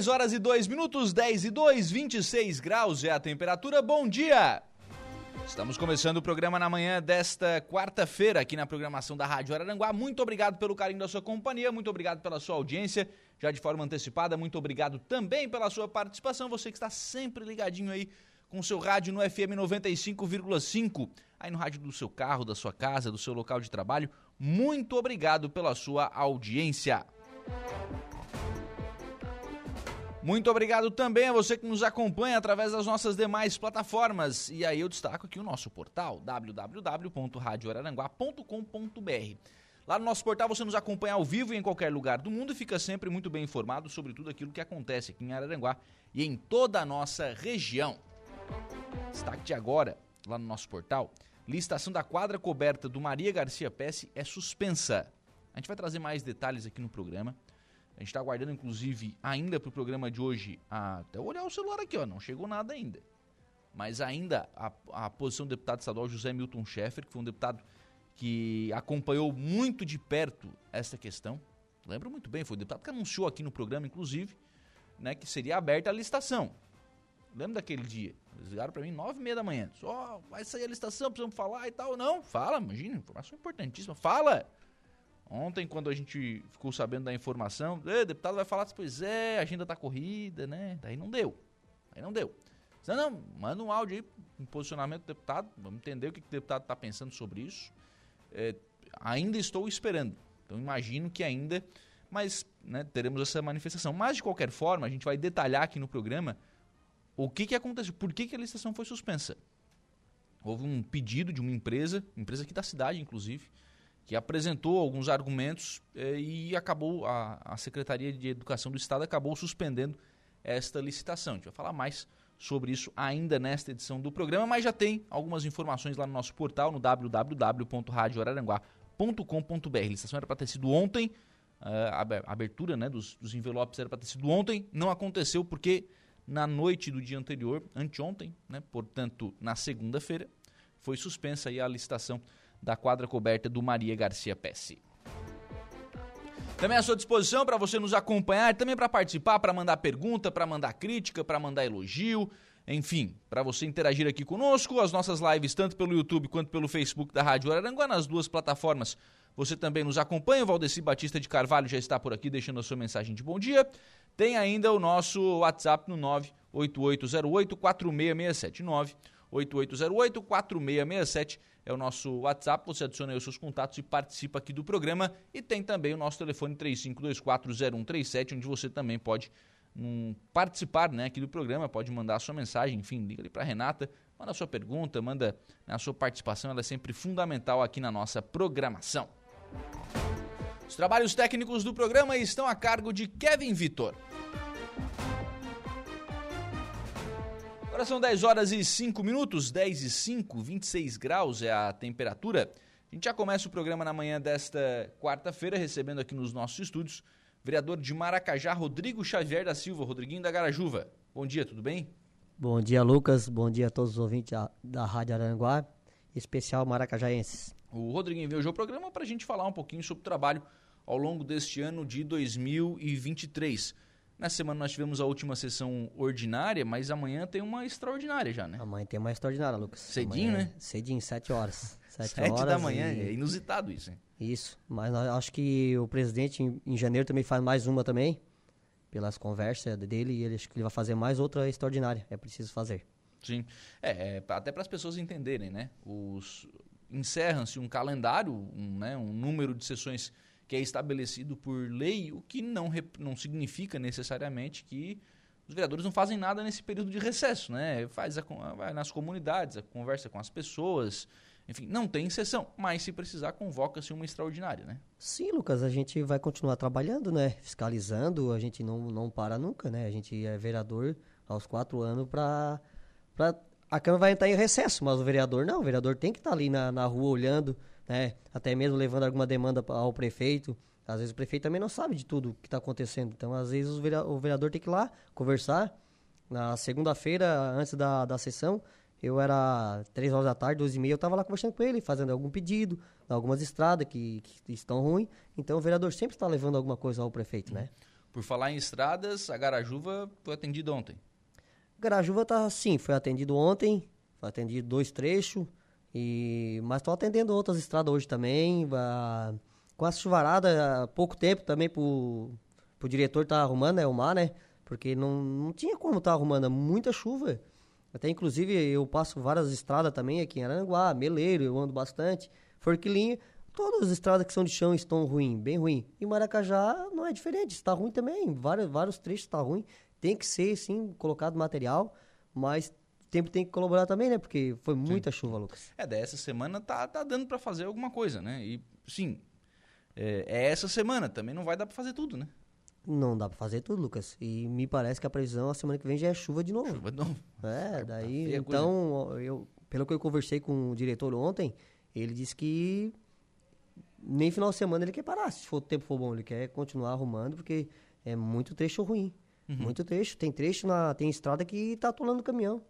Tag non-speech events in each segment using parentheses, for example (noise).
10 horas e 2 minutos, 10 e 2, 26 graus é a temperatura. Bom dia! Estamos começando o programa na manhã desta quarta-feira aqui na programação da Rádio Araranguá. Muito obrigado pelo carinho da sua companhia, muito obrigado pela sua audiência, já de forma antecipada. Muito obrigado também pela sua participação, você que está sempre ligadinho aí com o seu rádio no FM 95,5, aí no rádio do seu carro, da sua casa, do seu local de trabalho. Muito obrigado pela sua audiência. Muito obrigado também a você que nos acompanha através das nossas demais plataformas. E aí eu destaco aqui o nosso portal www.radioararanguá.com.br. Lá no nosso portal você nos acompanha ao vivo em qualquer lugar do mundo e fica sempre muito bem informado sobre tudo aquilo que acontece aqui em Araranguá e em toda a nossa região. Destaque de agora, lá no nosso portal, licitação da quadra coberta do Maria Garcia Pesce é suspensa. A gente vai trazer mais detalhes aqui no programa. A gente está aguardando, inclusive, ainda para o programa de hoje, a, até olhar o celular aqui, ó, não chegou nada ainda. Mas ainda a, a posição do deputado estadual José Milton Schaeffer, que foi um deputado que acompanhou muito de perto essa questão. Lembro muito bem, foi o deputado que anunciou aqui no programa, inclusive, né, que seria aberta a licitação. Lembro daquele dia? Eles ligaram para mim nove e meia da manhã. Só oh, vai sair a licitação, precisamos falar e tal. Não, fala, imagina, informação importantíssima. Fala! Ontem, quando a gente ficou sabendo da informação, o deputado vai falar, pois é, a agenda tá corrida, né? Daí não deu. Aí não deu. Não, não, manda um áudio aí, um posicionamento do deputado, vamos entender o que, que o deputado está pensando sobre isso. É, ainda estou esperando. Então imagino que ainda, mas né, teremos essa manifestação. Mas de qualquer forma, a gente vai detalhar aqui no programa o que, que aconteceu, por que, que a licitação foi suspensa. Houve um pedido de uma empresa, empresa aqui da cidade, inclusive, que apresentou alguns argumentos eh, e acabou a, a Secretaria de Educação do Estado acabou suspendendo esta licitação. A gente vai falar mais sobre isso ainda nesta edição do programa, mas já tem algumas informações lá no nosso portal no www.radioararanguá.com.br. A licitação era para ter sido ontem, eh, a abertura né, dos, dos envelopes era para ter sido ontem, não aconteceu porque na noite do dia anterior, anteontem, né, portanto na segunda-feira, foi suspensa aí a licitação da quadra coberta do Maria Garcia Pesce. Também à sua disposição para você nos acompanhar, também para participar, para mandar pergunta, para mandar crítica, para mandar elogio, enfim, para você interagir aqui conosco, as nossas lives tanto pelo YouTube quanto pelo Facebook da Rádio Araranguá, nas duas plataformas. Você também nos acompanha, o Valdeci Batista de Carvalho já está por aqui deixando a sua mensagem de bom dia. Tem ainda o nosso WhatsApp no 98808 4667 98808 4667 é o nosso WhatsApp. Você adiciona aí os seus contatos e participa aqui do programa. E tem também o nosso telefone 35240137, onde você também pode um, participar né, aqui do programa, pode mandar a sua mensagem, enfim, liga ali para Renata, manda a sua pergunta, manda né, a sua participação, ela é sempre fundamental aqui na nossa programação. Os trabalhos técnicos do programa estão a cargo de Kevin Vitor. Agora são 10 horas e 5 minutos, 10 e 5, 26 graus é a temperatura. A gente já começa o programa na manhã desta quarta-feira, recebendo aqui nos nossos estúdios vereador de Maracajá, Rodrigo Xavier da Silva, Rodriguinho da Garajuva. Bom dia, tudo bem? Bom dia, Lucas. Bom dia a todos os ouvintes da Rádio Aranguá, especial maracajaenses. O Rodriguinho veio hoje ao programa para a gente falar um pouquinho sobre o trabalho ao longo deste ano de 2023. Nessa semana nós tivemos a última sessão ordinária, mas amanhã tem uma extraordinária já, né? Amanhã tem uma extraordinária, Lucas. Cedinho, amanhã, né? Cedinho, sete horas. (laughs) Sete, sete horas da manhã, e... é inusitado isso, hein? Isso, mas acho que o presidente em, em, janeiro também faz mais uma também, pelas conversas dele, e ele, acho que ele vai fazer mais outra extraordinária, é preciso fazer. Sim, é, é até para as pessoas entenderem, né? Os, encerra-se um calendário, um, né, um número de sessões que é estabelecido por lei, o que não, não significa necessariamente que os vereadores não fazem nada nesse período de recesso, né? Faz a, vai nas comunidades, a conversa com as pessoas, enfim, não tem sessão, mas se precisar convoca-se uma extraordinária, né? Sim, Lucas, a gente vai continuar trabalhando, né? Fiscalizando, a gente não, não para nunca, né? A gente é vereador aos quatro anos para a Câmara vai entrar em recesso, mas o vereador não, o vereador tem que estar tá ali na, na rua olhando, né? Até mesmo levando alguma demanda ao prefeito. Às vezes o prefeito também não sabe de tudo que está acontecendo. Então, às vezes, o vereador, o vereador tem que ir lá conversar. Na segunda-feira, antes da, da sessão, eu era três horas da tarde, duas e meia, eu estava lá conversando com ele, fazendo algum pedido, algumas estradas que, que estão ruins. Então o vereador sempre está levando alguma coisa ao prefeito, né? Por falar em estradas, a Garajuva foi atendida ontem. Garajuva tá sim, foi atendido ontem, foi atendido dois trechos, e mas estou atendendo outras estradas hoje também. A, com a chuvarada, há pouco tempo também pro, pro diretor tá arrumando, né, o mar, né? Porque não, não tinha como estar tá arrumando, muita chuva. Até inclusive eu passo várias estradas também aqui em Aranguá, Meleiro, eu ando bastante, Forquilinho. Todas as estradas que são de chão estão ruins, bem ruim. E Maracajá não é diferente, está ruim também. Vários, vários trechos está ruim. Tem que ser, sim, colocado material, mas o tempo tem que colaborar também, né? Porque foi muita sim. chuva, Lucas. É, dessa semana tá, tá dando para fazer alguma coisa, né? E, sim, é, é essa semana, também não vai dar para fazer tudo, né? Não dá pra fazer tudo, Lucas. E me parece que a previsão a semana que vem já é chuva de novo. Chuva de novo. É, tá daí. então, eu, pelo que eu conversei com o diretor ontem, ele disse que nem final de semana ele quer parar. Se for, o tempo for bom, ele quer continuar arrumando, porque é muito trecho ruim. Uhum. Muito trecho. Tem trecho na. Tem estrada que tá atolando o caminhão.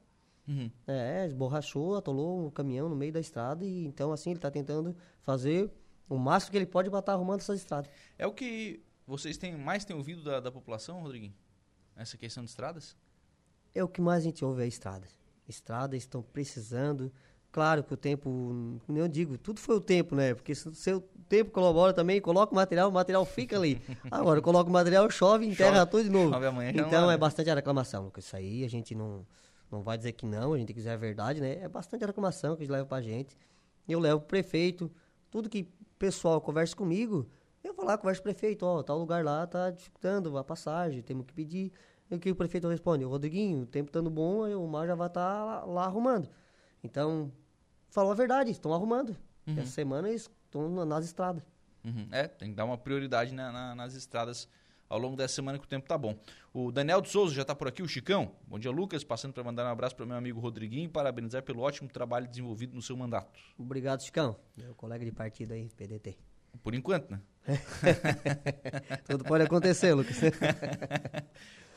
Uhum. É, esborrachou, atolou o caminhão no meio da estrada. E então, assim, ele tá tentando fazer o máximo que ele pode para estar arrumando essas estradas. É o que vocês têm, mais têm ouvido da, da população, Rodriguinho? Essa questão de estradas? É o que mais a gente ouve é estradas. Estradas estão precisando. Claro que o tempo, como eu digo, tudo foi o tempo, né? Porque se o seu tempo colabora também, coloca o material, o material fica ali. (laughs) Agora, coloca o material, chove, enterra chove, tudo de novo. Então é bastante a reclamação, Lucas. Isso aí a gente não, não vai dizer que não, a gente quiser a verdade, né? É bastante reclamação que eles levam pra gente. Eu levo pro prefeito, tudo que o pessoal conversa comigo, eu vou lá, converso com o prefeito, ó, tal lugar lá tá dificultando a passagem, temos que pedir. E o que o prefeito responde? Rodriguinho, o tempo estando bom, o mar já vai estar tá lá, lá, arrumando. Então, falou a verdade, estão arrumando. Uhum. Essa semana eles estão nas estradas. Uhum. É, tem que dar uma prioridade na, na, nas estradas ao longo dessa semana que o tempo tá bom. O Daniel de Souza já está por aqui, o Chicão. Bom dia, Lucas. Passando para mandar um abraço para meu amigo Rodriguinho e parabenizar pelo ótimo trabalho desenvolvido no seu mandato. Obrigado, Chicão. Meu colega de partido aí, PDT. Por enquanto, né? (laughs) Tudo pode acontecer, Lucas. (laughs)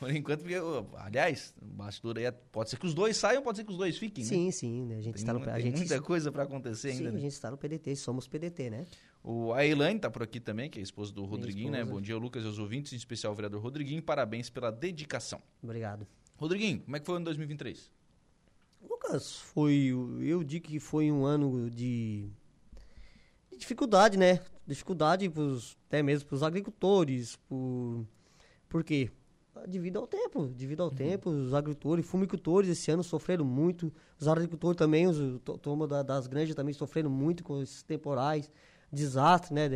Por enquanto, porque, aliás, o bastidor aí é, pode ser que os dois saiam, pode ser que os dois fiquem, sim, né? Sim, né? A gente tem, está no a gente muita coisa para acontecer sim, ainda. Sim, né? a gente está no PDT, somos PDT, né? O, a Elaine está por aqui também, que é a esposa do Rodriguinho, né? Bom dia, Lucas e os ouvintes, em especial o vereador Rodriguinho. Parabéns pela dedicação. Obrigado. Rodriguinho, como é que foi o ano 2023? Lucas, foi. Eu digo que foi um ano de, de dificuldade, né? dificuldade pros, até mesmo para os agricultores, por, por quê? Devido ao tempo, devido ao uhum. tempo, os agricultores, fumicultores esse ano sofreram muito, os agricultores também, os toma das granjas também sofreram muito com esses temporais, desastre, né,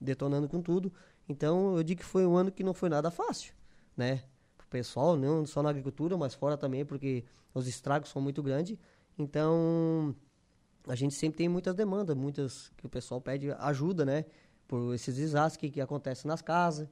detonando com tudo. Então, eu digo que foi um ano que não foi nada fácil, né? Pro pessoal, não só na agricultura, mas fora também, porque os estragos são muito grandes. Então, a gente sempre tem muitas demandas, muitas que o pessoal pede ajuda, né? Por esses desastres que, que acontecem nas casas,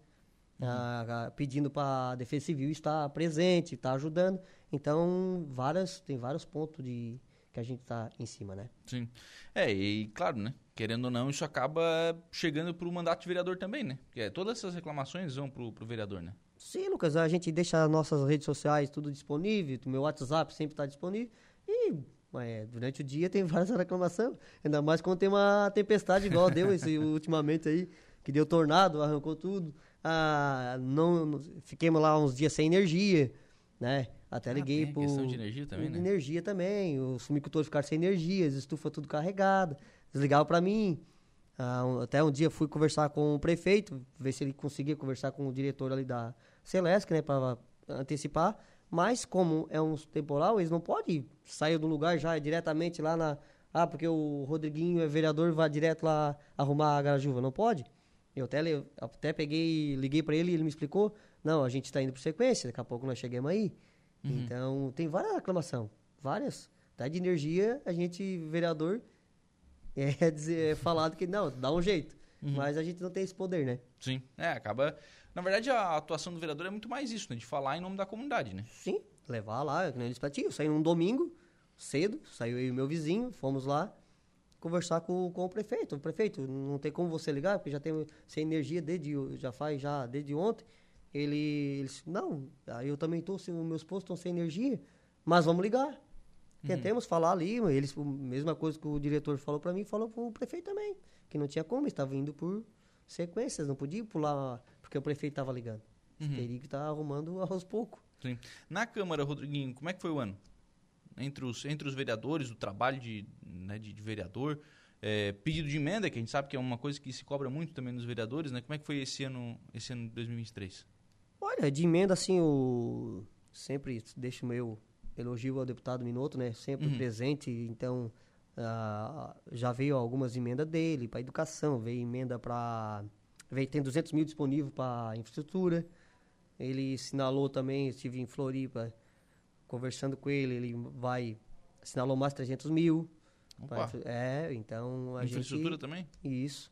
uhum. a, a, pedindo para a Defesa Civil estar presente, estar ajudando. Então, várias, tem vários pontos de que a gente está em cima, né? Sim. É, e claro, né? Querendo ou não, isso acaba chegando para o mandato de vereador também, né? Porque todas essas reclamações vão para o vereador, né? Sim, Lucas, a gente deixa nossas redes sociais tudo disponível, o meu WhatsApp sempre está disponível e mas durante o dia tem (laughs) várias reclamações. Ainda mais quando tem uma tempestade igual deu esse (laughs) ultimamente aí, que deu tornado, arrancou tudo. Ah, não, fiquemos lá uns dias sem energia, né? Até ah, liguei tem questão de energia também, né? Energia também. Os fumicultores ficaram sem energia, as estufas tudo carregada. Desligavam para mim. Ah, um, até um dia fui conversar com o prefeito, ver se ele conseguia conversar com o diretor ali da Celesc, né? Para antecipar. Mas como é um temporal, eles não podem sair do lugar já diretamente lá na, Ah, porque o Rodriguinho é vereador, vai direto lá arrumar a Garajuva. Não pode? Eu até, até peguei, liguei pra ele e ele me explicou. Não, a gente tá indo por sequência, daqui a pouco nós chegamos aí. Então, tem várias reclamações, várias. Até de energia, a gente, vereador, (laughs) é, dizer, é falado que não, dá um jeito. Mas a gente não tem esse poder, né? Sim. É, acaba. Na verdade, a atuação do vereador é muito mais isso, né? De falar em nome da comunidade, né? Sim, levar lá, que nem eu disse pra ti. Eu saí num domingo, cedo, saiu eu e meu vizinho, fomos lá conversar com, com o prefeito. O prefeito, não tem como você ligar, porque já tem sem energia desde, já faz já desde ontem. Ele, ele disse, não, eu também os meus postos estão sem energia, mas vamos ligar. Tentemos falar ali, eles, a mesma coisa que o diretor falou pra mim, falou pro prefeito também, que não tinha como, estava indo por sequências, não podia pular, porque o prefeito estava ligando. Teria que estar arrumando (laughs) aos poucos. Sim. Na Câmara, Rodriguinho, como é que foi o ano? Entre os, entre os vereadores, o trabalho de, né, de, de vereador, é, pedido de emenda, que a gente sabe que é uma coisa que se cobra muito também nos vereadores, né? Como é que foi esse ano, esse ano de 2023? Olha, de emenda, assim, o... sempre deixo meu elogio ao deputado Minuto, né? Sempre Uhum. presente, então ah, já veio algumas emendas dele para educação, veio emenda para... Veio, tem 200 mil disponível para infraestrutura. Ele sinalou também, estive em Floripa conversando com ele, ele vai... Sinalou mais 300 mil. pra É, então a infraestrutura gente... também? Isso.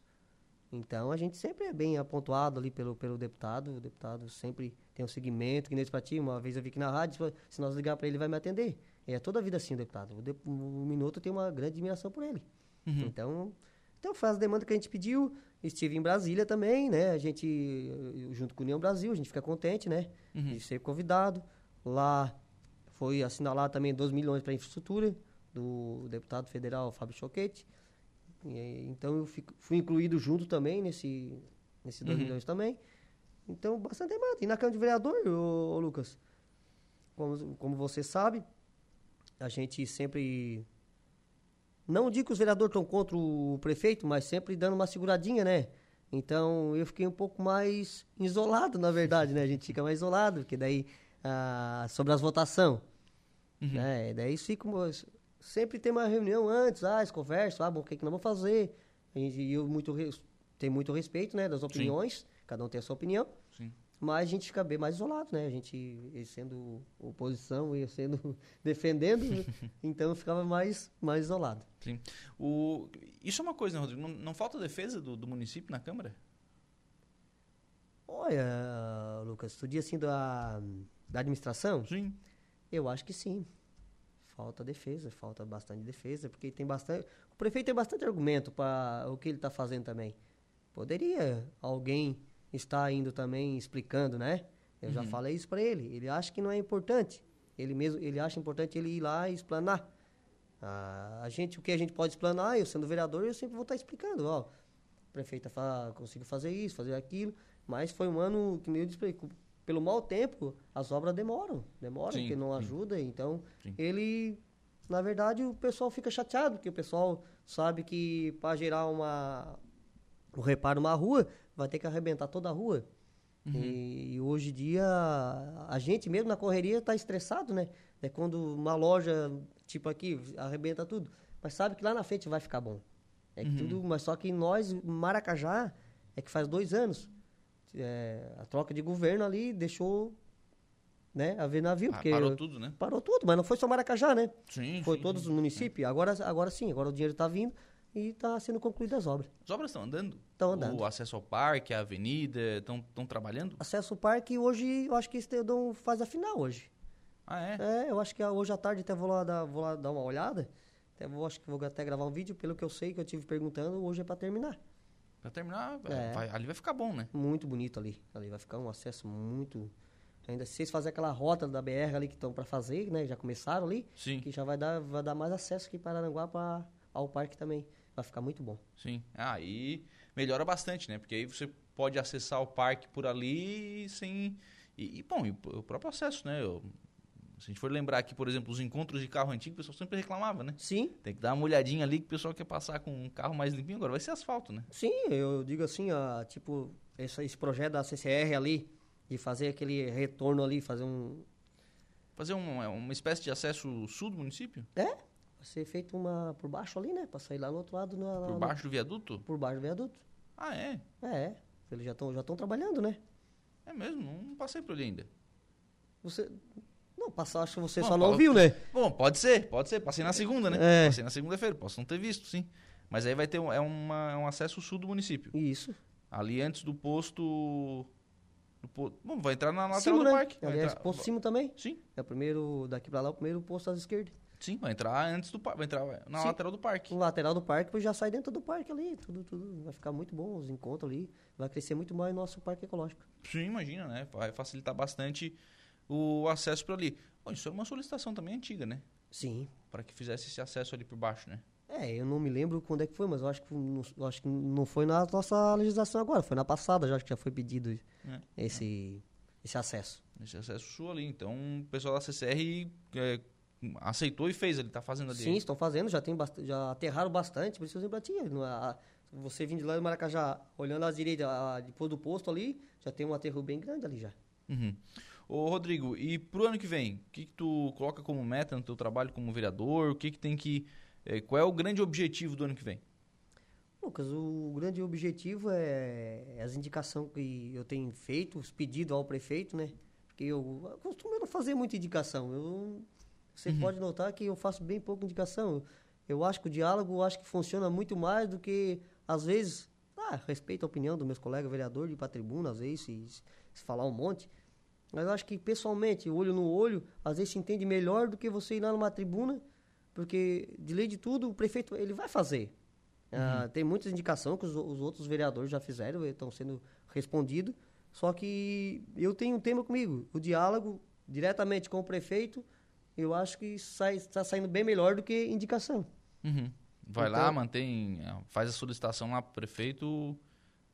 Então a gente sempre é bem apontuado ali pelo, pelo deputado. O deputado sempre tem um segmento, que nem para ti. Uma vez eu vi aqui na rádio, se nós ligar para ele, ele vai me atender. E é toda a vida assim o deputado. O, de, o Minuto tem uma grande admiração por ele. Uhum. Então, então faz a demanda que a gente pediu. Estive em Brasília também, né? A gente, eu, junto com o União Brasil, a gente fica contente, né? Uhum. De ser convidado. Lá foi assinalado também 2 milhões para infraestrutura do deputado federal Fábio Choquete. Então eu fico- fui incluído junto também nesse, nesses 2 Uhum. milhões também. Então, bastante demanda. E na Câmara de Vereador, ô, ô Lucas, como, como você sabe, a gente sempre. Não digo que os vereadores estão contra o prefeito, mas sempre dando uma seguradinha, né? Então eu fiquei um pouco mais isolado, na verdade, né? A gente fica mais isolado, porque daí ah, sobre as votações. Uhum. Né? Daí fica sempre tem uma reunião antes, ah, eles conversam, ah, bom, o que, que nós vamos fazer? E eu muito, tenho muito respeito, né, das opiniões, cada um tem a sua opinião, Sim. mas a gente fica bem mais isolado, né? A gente, sendo oposição e sendo (laughs) defendendo, (laughs) então eu ficava mais, mais isolado. Sim. O, isso é uma coisa, né, Rodrigo? Não, não falta defesa do, do município na Câmara? Olha, Lucas, tu diz assim da, da administração? Sim. Eu acho que sim. Falta defesa, falta bastante defesa, porque tem bastante. O prefeito tem bastante argumento para o que ele está fazendo também. Poderia alguém estar indo também explicando, né? Eu já falei isso para ele. Ele acha que não é importante. Ele mesmo, ele acha importante ele ir lá e explanar. Ah, a gente, o que a gente pode explanar, eu sendo vereador, eu sempre vou estar explicando, ó. Prefeita fala, consigo fazer isso, fazer aquilo, mas foi um ano que nem eu disse pelo mau tempo, as obras demoram, demoram, Sim, porque não sim. ajuda, então Sim. ele, na verdade, o pessoal fica chateado, porque o pessoal sabe que para gerar uma o reparo uma rua, vai ter que arrebentar toda a rua. Uhum. E, e hoje em dia, a gente mesmo na correria está estressado, né? É quando uma loja, tipo aqui, arrebenta tudo. Mas sabe que lá na frente vai ficar bom. É que Uhum. tudo, mas só que nós, Maracajá, é que faz dois anos. É, a troca de governo ali deixou né, haver navio. Ah, porque parou tudo, né? Parou tudo, mas não foi só Maracajá, né? Sim. Foi sim, todos sim. os municípios. Agora, agora sim, agora o dinheiro está vindo e está sendo concluídas as obras. As obras estão andando? Estão andando. O acesso ao parque, a avenida, estão trabalhando? Acesso ao parque hoje, eu acho que Estedão faz a final hoje. Ah, é? É, eu acho que hoje à tarde até vou lá dar, vou lá dar uma olhada. Até vou, acho que vou até gravar um vídeo, pelo que eu sei, que eu tive perguntando, hoje é para terminar. Pra terminar, É. vai- ali vai ficar bom, né? Muito bonito ali. Ali vai ficar um acesso muito. Ainda se vocês fazerem aquela rota da BR ali que estão para fazer, né? Já começaram ali, Sim, que já vai dar, vai dar mais acesso aqui em Pararanguá pra, ao parque também. Vai ficar muito bom. sim. Ah, e melhora bastante, né? Porque aí você pode acessar o parque por ali sem... E, e, bom, e o próprio acesso, né? Eu- se a gente for lembrar aqui, por exemplo, os encontros de carro antigo, o pessoal sempre reclamava, né? Sim, Tem que dar uma olhadinha ali que o pessoal quer passar com um carro mais limpinho. Agora vai ser asfalto, né? sim, eu digo assim, ó, tipo, esse, esse projeto da CCR ali, de fazer aquele retorno ali, fazer um. Fazer um- uma espécie de acesso sul do município? É, Vai ser feito uma por baixo ali, né? Pra sair lá no outro lado. Na, Por baixo do viaduto? Por baixo do viaduto. Ah, é? É, eles já estão já tão trabalhando, né? É mesmo, não passei por ali ainda. Você. Não, passar, acho que você Bom, só não pode- viu, né? Bom, pode ser, pode ser. Passei na segunda, né? É. Passei na segunda-feira, posso não ter visto, sim. Mas aí vai ter um, é uma, é um acesso sul do município. Isso. Ali antes do posto. Do po... Bom, vai entrar na lateral Cimo, do né? parque. Aliás, entrar- posto cimo também. Sim, É o primeiro, daqui pra lá, o primeiro posto à esquerda. sim, vai entrar antes do parque. Vai entrar na Sim. lateral do parque. No lateral do parque, depois já sai dentro do parque ali, tudo, tudo. Vai ficar muito bom os encontros ali. Vai crescer muito mais o nosso parque ecológico. Sim, imagina, né? Vai facilitar bastante o acesso por ali. Bom, isso era uma solicitação também antiga, né? Sim. Para que fizesse esse acesso ali por baixo, né? É, eu não me lembro quando é que foi, mas eu acho que eu acho que não foi na nossa legislação agora, foi na passada, já acho que já foi pedido É. esse, esse acesso. Esse acesso sul ali. Então, o pessoal da CCR é, aceitou e fez. Ele tá fazendo ali. Sim, estão fazendo, já tem já aterraram bastante, por isso eu sempre. Não é- Você vindo de lá do Maracajá, olhando à direita, a- depois do posto ali, já tem um aterro bem grande ali já. Uhum. Ô, Rodrigo, e pro ano que vem, o que, que tu coloca como meta no teu trabalho como vereador? O que, que tem que. eh, qual é o grande objetivo do ano que vem? Lucas, o grande objetivo é, é as indicações que eu tenho feito, os pedidos ao prefeito, né? Porque eu, costumo não fazer muita indicação. Eu, você pode notar que eu faço bem pouca indicação. Eu acho que o diálogo acho que funciona muito mais do que, às vezes, ah, respeito a opinião dos meus colegas vereadores de ir pra tribuna, às vezes, se, se falar um monte. Mas eu acho que, pessoalmente, olho no olho, às vezes se entende melhor do que você ir lá numa tribuna, porque, de lei de tudo, o prefeito ele vai fazer. Ah, tem muitas indicações que os, os outros vereadores já fizeram, estão sendo respondidos. Só que eu tenho um tema comigo, o diálogo diretamente com o prefeito, eu acho que está saindo bem melhor do que indicação. Uhum. Vai Então- lá, mantém, faz a solicitação lá pro prefeito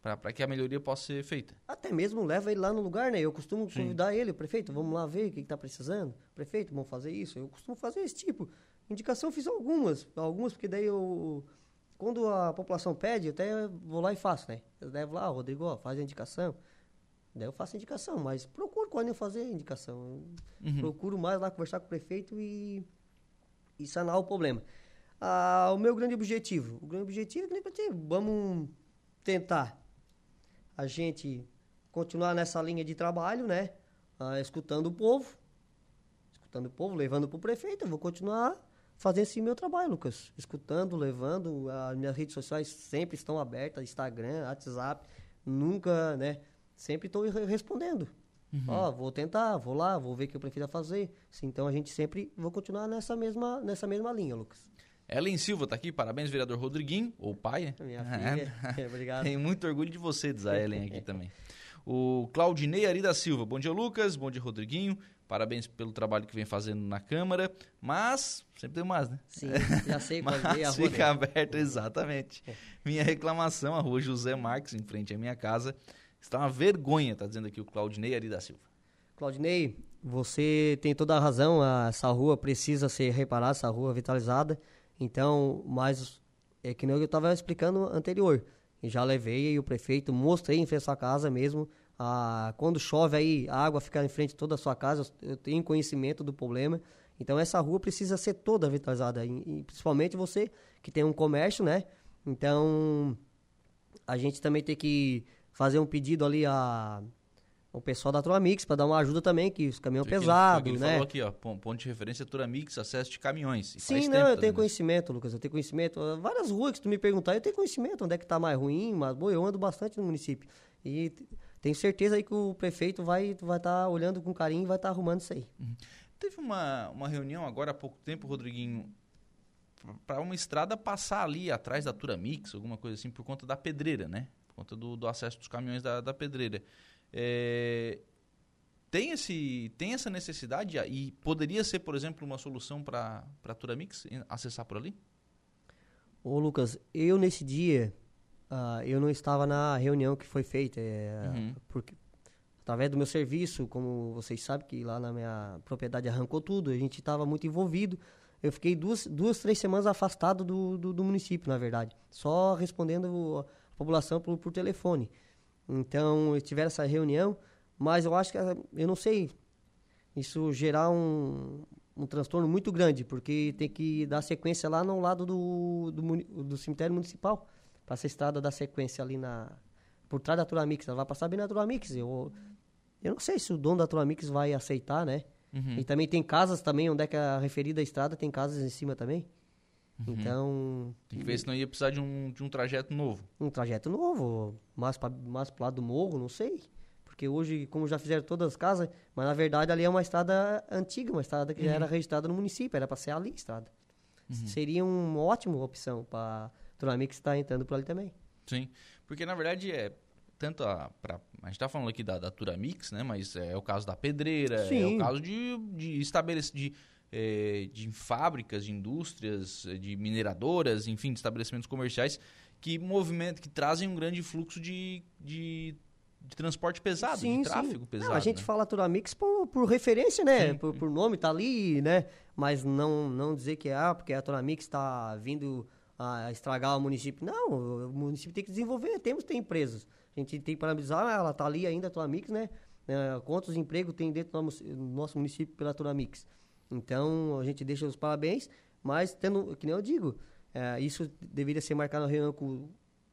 para que a melhoria possa ser feita. Até mesmo leva ele lá no lugar, né? Eu costumo convidar ele, prefeito, vamos lá ver o que está precisando. Prefeito, vamos fazer isso. Eu costumo fazer esse tipo. Indicação eu fiz algumas, algumas, porque daí eu. Quando a população pede, eu até vou lá e faço, né? Eu levo lá, "Ó, Rodrigo, ó, faz a indicação. Daí eu faço a indicação, mas procuro quase nem fazer a indicação. Eu Uhum. Procuro mais lá conversar com o prefeito e, e sanar o problema. Ah, o meu grande objetivo, o grande objetivo é pra ti, vamos tentar a gente continuar nessa linha de trabalho, né? Ah, escutando o povo, escutando o povo, levando para o prefeito. Eu vou continuar fazendo esse meu trabalho, Lucas. Escutando, levando. As minhas redes sociais sempre estão abertas, Instagram, WhatsApp. Nunca, né? Sempre estou re- respondendo. Ó, vou tentar, vou lá, vou ver o que o prefeito vai fazer. Sim, então a gente sempre vou continuar nessa mesma, nessa mesma linha, Lucas. Ellen Silva tá aqui, parabéns, vereador Rodriguinho, ou pai, né? Minha É. filha, (laughs) (laughs) obrigado. Tenho muito orgulho de você, diz a Ellen aqui (laughs) também. O Claudinei Ari da Silva. Bom dia, Lucas. Bom dia, Rodriguinho. Parabéns pelo trabalho que vem fazendo na Câmara. Mas, sempre tem mais, né? Sim, já sei qual é a rua. fica aberto, exatamente. Minha reclamação, a rua José Marques, em frente à minha casa, está uma vergonha, tá dizendo aqui o Claudinei Ari da Silva. Claudinei, você tem toda a razão, essa rua precisa ser reparada, essa rua vitalizada. Então, mas é que nem eu estava explicando anterior. Eu já levei e o prefeito mostrei em frente à sua casa mesmo. Ah, quando chove aí, a água fica em frente toda a sua casa, eu tenho conhecimento do problema. Então essa rua precisa ser toda vitalizada, e, e principalmente você que tem um comércio, né? Então a gente também tem que fazer um pedido ali a o pessoal da Tramix para dar uma ajuda também, que os caminhões pesados, ele né? falou aqui, ó, pon- ponto de referência Turamix, acesso de caminhões. Sim, não, eu tá tenho conhecimento, Lucas, eu tenho conhecimento. Várias ruas que tu me perguntar, eu tenho conhecimento onde é que tá mais ruim, mas boa, eu ando bastante no município. E tenho certeza aí que o prefeito vai estar vai tá olhando com carinho e vai estar arrumando isso aí. Teve uma, uma reunião agora há pouco tempo, Rodriguinho, para uma estrada passar ali atrás da Turamix, alguma coisa assim, por conta da pedreira, né? Por conta do, do acesso dos caminhões da, da pedreira. É, tem, esse, tem essa necessidade e poderia ser, por exemplo, uma solução para a Turamix acessar por ali? Ô Lucas, eu nesse dia, ah, eu não estava na reunião que foi feita, é, Uhum. porque através do meu serviço, como vocês sabem que lá na minha propriedade arrancou tudo, a gente estava muito envolvido. Eu fiquei duas, duas três semanas afastado do, do, do município, na verdade, só respondendo a população por, por telefone. Então, tiveram essa reunião, mas eu acho que, ah, eu não sei, isso gerar um, um transtorno muito grande, porque tem que dar sequência lá no lado do, do, do cemitério municipal, para essa estrada dar sequência ali na por trás da Turamix, ela vai passar bem na Turamix. Eu, eu não sei se o dono da Turamix vai aceitar, né? Uhum. E também tem casas também, onde é que a referida estrada tem casas em cima também. Uhum. Então. Tem que ver se não ia precisar de um, de um trajeto novo. Um trajeto novo, mais para mais pro lado do morro, não sei. Porque hoje, como já fizeram todas as casas, mas na verdade ali é uma estrada antiga, uma estrada que uhum. já era registrada no município, era para ser ali a estrada. Uhum. Seria uma ótima opção para Turamix estar entrando por ali também. Sim, porque na verdade é tanto a, pra, a gente está falando aqui da, da Turamix, né? Mas é o caso da pedreira, Sim. é o caso de, de estabelecer de, é, de fábricas, de indústrias, de mineradoras, enfim, de estabelecimentos comerciais que movimentam, que trazem um grande fluxo de, de de transporte pesado, sim, de tráfego sim. pesado. Não, a gente né? fala Turamix por, por referência, né? Por, por, nome, tá ali, né? Mas não, não dizer que é, ah, porque a Turamix está vindo a estragar o município. Não, o município tem que desenvolver, temos tem empresas. A gente tem que parabenizar, ela está ali ainda, a Turamix, né? É, quantos empregos tem dentro do nosso município pela Turamix. Então, a gente deixa os parabéns, mas tendo, que nem eu digo, é, isso deveria ser marcado na reunião com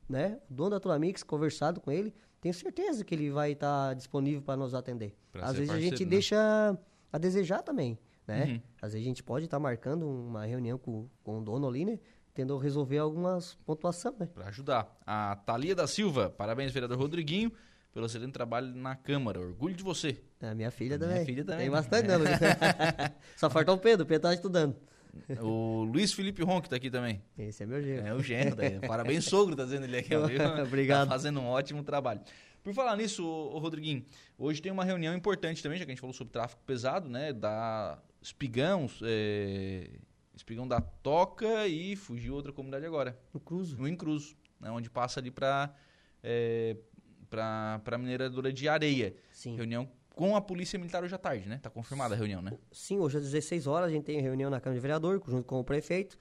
né, o dono da Turamix, conversado com ele, tenho certeza que ele vai estar tá disponível para nos atender. Pra Às vezes parceiro, a gente né? deixa a desejar também, né? Uhum. Às vezes a gente pode estar tá marcando uma reunião com, com o dono ali, né? Tendo resolver algumas pontuações, né? Para ajudar. A Thalia da Silva, parabéns, vereador Rodriguinho, pelo excelente trabalho na Câmara. Orgulho de você. É, a minha filha a também. Minha filha também. Tem bastante, é. não. (laughs) Só falta o Pedro, o Pedro tá estudando. O Luiz Felipe Ronque tá aqui também. Esse é meu genro. É o genro. Tá Parabéns, sogro, tá dizendo ele aqui. (laughs) Obrigado. Tá fazendo um ótimo trabalho. Por falar nisso, ô, Rodriguinho, hoje tem uma reunião importante também, já que a gente falou sobre tráfego pesado, né? Da Espigão, é, Espigão da Toca e fugiu outra comunidade agora. No Cruzo. No Incruzo, né? onde passa ali para é, para mineradora de areia. Sim. Reunião com a Polícia Militar hoje à tarde, né? Tá confirmada a reunião, né? Sim, hoje às 16 horas a gente tem reunião na Câmara de Vereador, junto com o prefeito.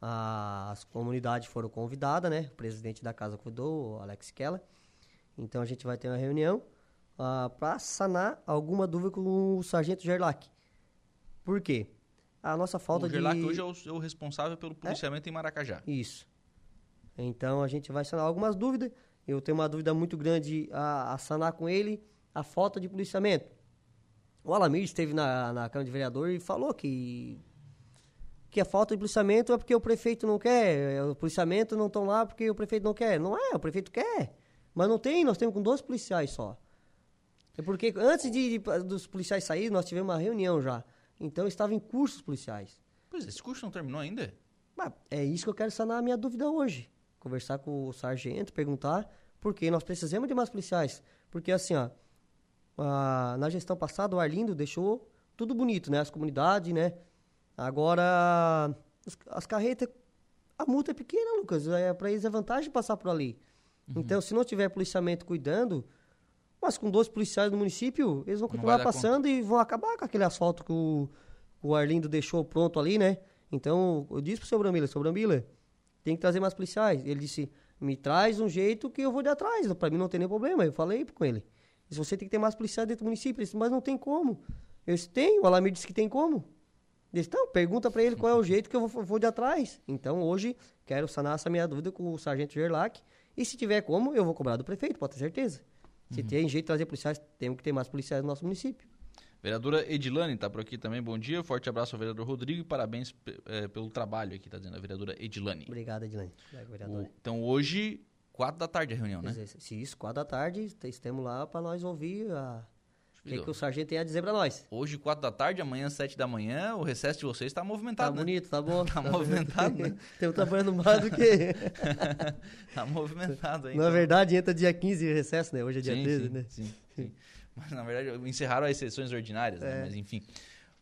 As comunidades foram convidadas, né? O presidente da casa cuidou, Alex Keller. Então a gente vai ter uma reunião uh, ah, para sanar alguma dúvida com o sargento Gerlach. Por quê? A nossa falta o Gerlach de... hoje é o, é o, responsável pelo policiamento é? em Maracajá. Isso. Então a gente vai sanar algumas dúvidas. Eu tenho uma dúvida muito grande a, a sanar com ele a falta de policiamento. O Alamir esteve na, na Câmara de Vereador e falou que que a falta de policiamento é porque o prefeito não quer, o policiamento não estão lá porque o prefeito não quer. Não é, o prefeito quer. Mas não tem, nós temos com dois policiais só. É porque antes de, de dos policiais saírem, nós tivemos uma reunião já. Então estava em cursos policiais. Pois esse curso não terminou ainda? Mas é isso que eu quero sanar a minha dúvida hoje. Conversar com o sargento, perguntar por que nós precisamos de mais policiais. Porque assim, ó, ah, na gestão passada, o Arlindo deixou tudo bonito, né? As comunidades, né? Agora, as, as carretas, a multa é pequena, Lucas. É, para eles é vantagem passar por ali. Uhum. Então, se não tiver policiamento cuidando, mas com dois policiais no município, eles vão continuar passando conta. e vão acabar com aquele asfalto que o, o Arlindo deixou pronto ali, né? Então, eu disse pro seu Brambila, seu Brambila, tem que trazer mais policiais. Ele disse, me traz um jeito que eu vou de atrás. Para mim não tem nenhum problema. Eu falei com ele. Se você tem que ter mais policiais dentro do município. Disse, mas não tem como. Eu disse, tem. O Alamir disse que tem como. Ele disse, então, pergunta para ele qual é o jeito que eu vou, vou de atrás. Então, hoje, quero sanar essa minha dúvida com o Sargento Gerlach. E se tiver como, eu vou cobrar do prefeito, pode ter certeza. Se uhum. tem jeito de trazer policiais, temos que ter mais policiais no nosso município. Vereadora Edilane está por aqui também, bom dia. Forte abraço ao vereador Rodrigo e parabéns é, pelo trabalho aqui, está dizendo a vereadora Edilane. Obrigado, Edilane. Obrigado, o, então hoje, quatro da tarde a reunião, né? Se isso, quatro da tarde, estamos lá para nós ouvir a, o que, que, o sargento tem a dizer para nós? Hoje, quatro da tarde, amanhã, sete da manhã, o recesso de vocês está movimentado. Tá né? bonito, tá bom. tá, (laughs) tá movimentado, né? (laughs) Estamos trabalhando mais do que. (laughs) tá movimentado aí. Na verdade, entra dia 15 de recesso, né? Hoje é dia sim, 13, sim, né? Sim, sim. Mas na verdade, encerraram as sessões ordinárias, né? é. Mas enfim.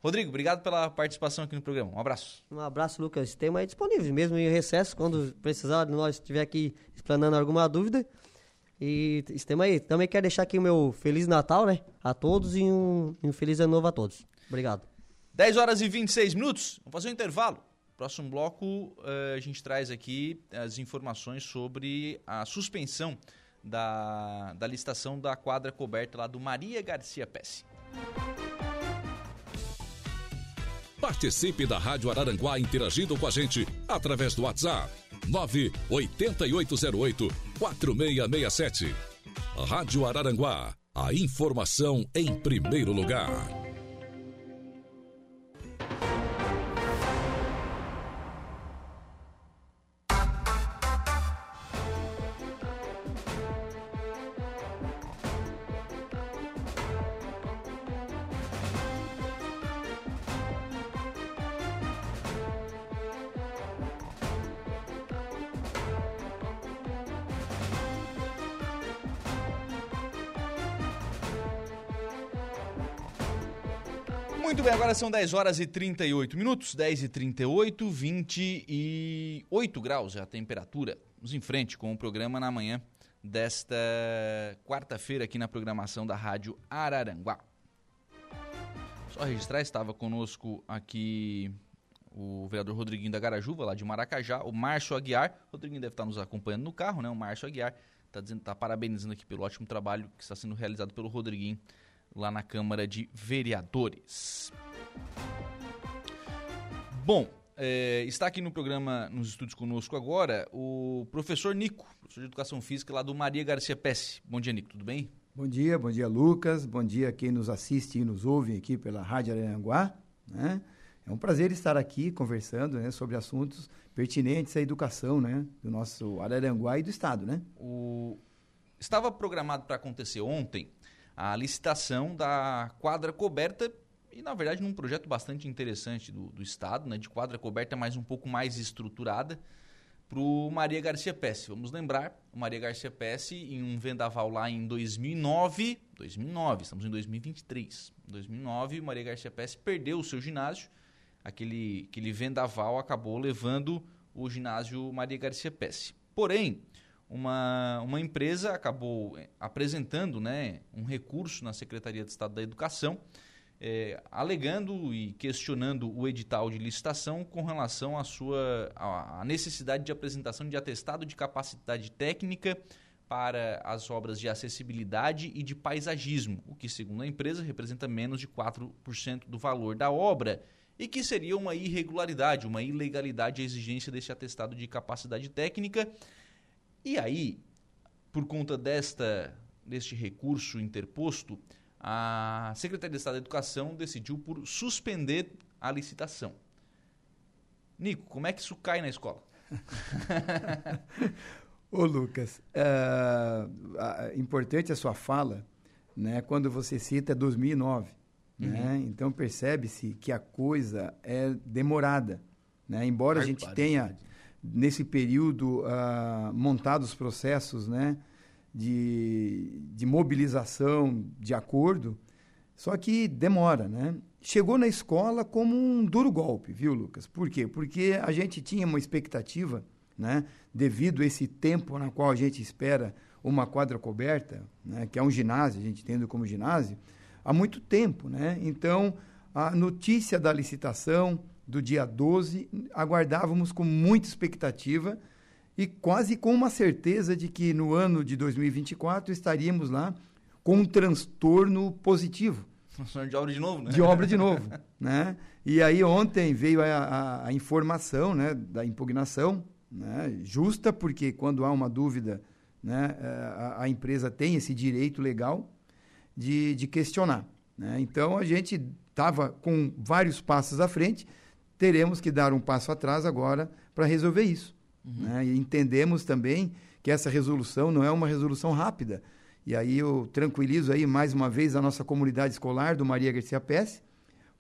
Rodrigo, obrigado pela participação aqui no programa. Um abraço. Um abraço, Lucas. Tema aí disponível, mesmo em recesso, quando precisar de nós estiver aqui explanando alguma dúvida. E estamos aí. Também quero deixar aqui o meu Feliz Natal, né? A todos e um, um Feliz Ano Novo a todos. Obrigado. 10 horas e 26 minutos. Vamos fazer um intervalo. Próximo bloco, uh, a gente traz aqui as informações sobre a suspensão da, da licitação da quadra coberta lá do Maria Garcia Pesce. Participe da Rádio Araranguá interagindo com a gente através do WhatsApp 98808 4667. Rádio Araranguá, a informação em primeiro lugar. São 10 horas e 38 minutos, 10 e 38, 28 graus é a temperatura. Vamos em frente com o programa na manhã desta quarta-feira aqui na programação da Rádio Araranguá. Só registrar, estava conosco aqui o vereador Rodriguinho da Garajuva, lá de Maracajá, o Márcio Aguiar. O Rodriguinho deve estar nos acompanhando no carro, né? O Márcio Aguiar está tá parabenizando aqui pelo ótimo trabalho que está sendo realizado pelo Rodriguinho lá na Câmara de Vereadores. Bom, é, está aqui no programa, nos estúdios conosco agora, o professor Nico, professor de Educação Física lá do Maria Garcia Pesce. Bom dia, Nico, tudo bem? Bom dia, bom dia, Lucas. Bom dia a quem nos assiste e nos ouve aqui pela Rádio Aranguá. Né? É um prazer estar aqui conversando né, sobre assuntos pertinentes à educação né, do nosso Araranguá e do Estado. Né? O... Estava programado para acontecer ontem a licitação da quadra coberta e, na verdade, num projeto bastante interessante do, do Estado, né, de quadra coberta mais um pouco mais estruturada, para o Maria Garcia Pesce. Vamos lembrar, o Maria Garcia Pesce, em um vendaval lá em 2009, 2009, estamos em 2023, em 2009, o Maria Garcia Pesce perdeu o seu ginásio, aquele, aquele vendaval acabou levando o ginásio Maria Garcia Pesce. Porém, uma, uma empresa acabou eh, apresentando né, um recurso na Secretaria de Estado da Educação, é, alegando e questionando o edital de licitação com relação à sua à necessidade de apresentação de atestado de capacidade técnica para as obras de acessibilidade e de paisagismo, o que, segundo a empresa, representa menos de 4% do valor da obra e que seria uma irregularidade, uma ilegalidade a exigência desse atestado de capacidade técnica. E aí, por conta desta deste recurso interposto, a Secretaria de Estado da Educação decidiu por suspender a licitação. Nico, como é que isso cai na escola? (laughs) Ô Lucas, é, importante a sua fala, né, quando você cita 2009. Uhum. Né? Então percebe-se que a coisa é demorada. Né? Embora a gente tenha nesse período, uh, montados processos né, de, de mobilização de acordo, só que demora, né? Chegou na escola como um duro golpe, viu, Lucas? Por quê? Porque a gente tinha uma expectativa, né? Devido a esse tempo na qual a gente espera uma quadra coberta, né? Que é um ginásio, a gente tendo como ginásio, há muito tempo, né? Então, a notícia da licitação, do dia 12, aguardávamos com muita expectativa e quase com uma certeza de que no ano de 2024 estaríamos lá com um transtorno positivo. De obra de novo, né? De obra de novo, (laughs) né? E aí ontem veio a, a, a informação né, da impugnação, né, justa, porque quando há uma dúvida, né, a, a empresa tem esse direito legal de, de questionar. Né? Então a gente estava com vários passos à frente, teremos que dar um passo atrás agora para resolver isso. Uhum. Né? E entendemos também que essa resolução não é uma resolução rápida. E aí eu tranquilizo aí mais uma vez a nossa comunidade escolar do Maria Garcia Pérez,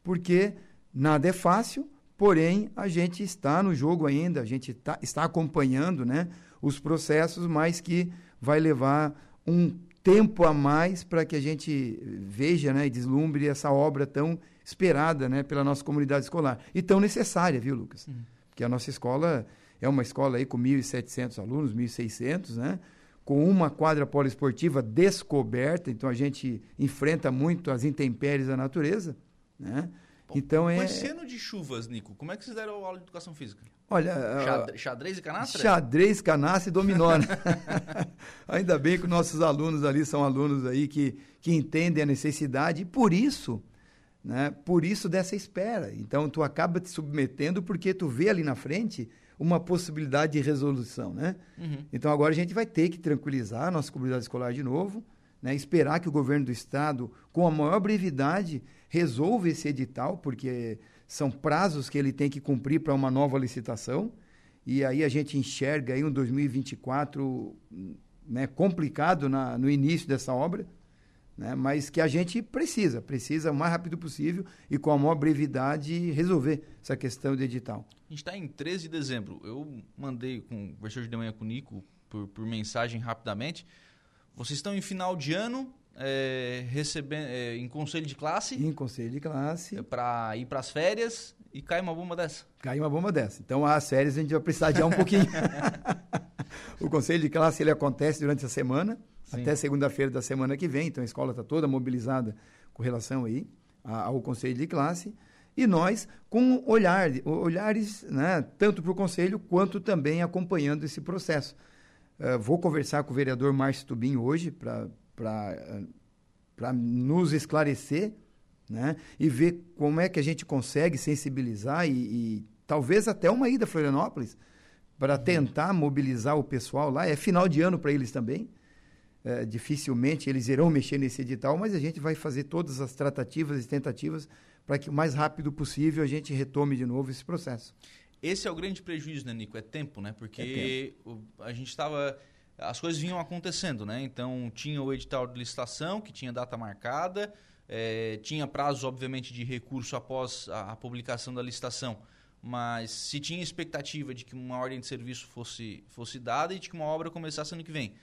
porque nada é fácil, porém a gente está no jogo ainda, a gente tá, está acompanhando né, os processos, mas que vai levar um tempo a mais para que a gente veja né, e deslumbre essa obra tão esperada né, pela nossa comunidade escolar. E tão necessária, viu, Lucas? Uhum. Porque a nossa escola é uma escola aí com 1.700 alunos, 1.600, né? com uma quadra poliesportiva descoberta, então a gente enfrenta muito as intempéries da natureza, né? Bom, então é. Mas sendo de chuvas, Nico, como é que vocês deram aula de educação física? Olha, xadrez, xadrez e canastra? Xadrez, canastra e dominó. Né? (laughs) Ainda bem que nossos alunos ali são alunos aí que, que entendem a necessidade e por isso né? Por isso dessa espera. Então tu acaba te submetendo porque tu vê ali na frente uma possibilidade de resolução, né? Uhum. Então agora a gente vai ter que tranquilizar a nossa comunidade escolar de novo, né? Esperar que o governo do estado, com a maior brevidade, resolva esse edital, porque são prazos que ele tem que cumprir para uma nova licitação. E aí a gente enxerga aí um 2024 né, complicado na, no início dessa obra, né, mas que a gente precisa, precisa o mais rápido possível e com a maior brevidade resolver essa questão do edital. A gente está em 13 de dezembro. Eu mandei, com, conversei hoje de manhã com o Nico por, por mensagem rapidamente. Vocês estão em final de ano, é, recebendo é, em conselho de classe. Em conselho de classe. Para ir para as férias e cai uma bomba dessa. Cai uma bomba dessa. Então, as férias a gente vai precisar adiar um pouquinho. (laughs) (laughs) o conselho de classe ele acontece durante a semana, Sim. até segunda-feira da semana que vem. Então, a escola está toda mobilizada com relação aí ao conselho de classe. E nós com olhar, olhares né, tanto para o conselho quanto também acompanhando esse processo. Uh, vou conversar com o vereador Márcio Tubim hoje para nos esclarecer né? E ver como é que a gente consegue sensibilizar e, e talvez até uma ida a Florianópolis para uhum. tentar mobilizar o pessoal lá. É final de ano para eles também. É, dificilmente eles irão (laughs) mexer nesse edital, mas a gente vai fazer todas as tratativas e tentativas para que o mais rápido possível a gente retome de novo esse processo. Esse é o grande prejuízo, né, Nico? É tempo, né? Porque é tempo. a gente estava as coisas vinham acontecendo, né? Então tinha o edital de licitação que tinha data marcada, é, tinha prazos, obviamente, de recurso após a, a, publicação da licitação, mas se tinha expectativa de que uma ordem de serviço fosse, fosse dada e de que uma obra começasse ano que vem.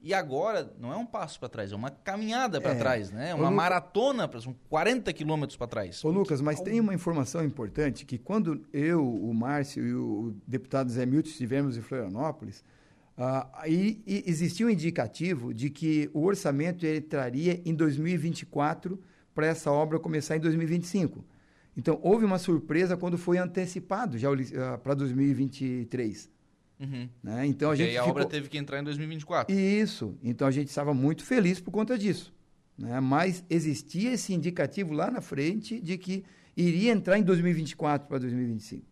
E agora não é um passo para trás, é uma caminhada para é. trás, né? É uma Ô, maratona, são 40 quilômetros para trás. Ô Lucas, mas tem uma informação importante que quando eu, o Márcio e o deputado Zé Milton estivemos em Florianópolis, Uh, e, existia um indicativo de que o orçamento entraria em 2024 para essa obra começar em 2025. Então, houve uma surpresa quando foi antecipado já uh, para 2023. Uhum. Né? Então, a gente e a ficou... obra teve que entrar em 2024. Isso. Então, a gente estava muito feliz por conta disso. Né? Mas existia esse indicativo lá na frente de que iria entrar em 2024 para 2025.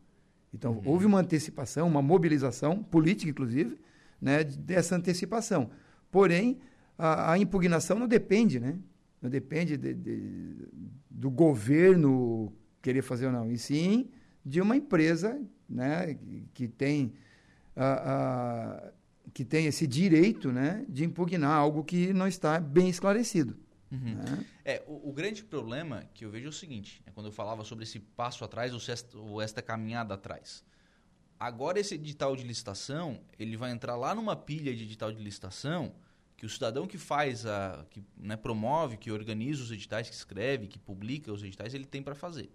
Então, uhum. houve uma antecipação, uma mobilização política, inclusive, né, dessa antecipação. Porém, a, a, impugnação não depende, né? Não depende de, de, do governo querer fazer ou não, e sim de uma empresa né, que tem a, a, que tem esse direito né, de impugnar algo que não está bem esclarecido. Uhum. Né? É, o, o, grande problema que eu vejo é o seguinte, né, quando eu falava sobre esse passo atrás ou esta, ou esta caminhada atrás. Agora esse edital de licitação, ele vai entrar lá numa pilha de edital de licitação que o cidadão que faz a que né, promove, que organiza os editais, que escreve, que publica os editais, ele tem para fazer.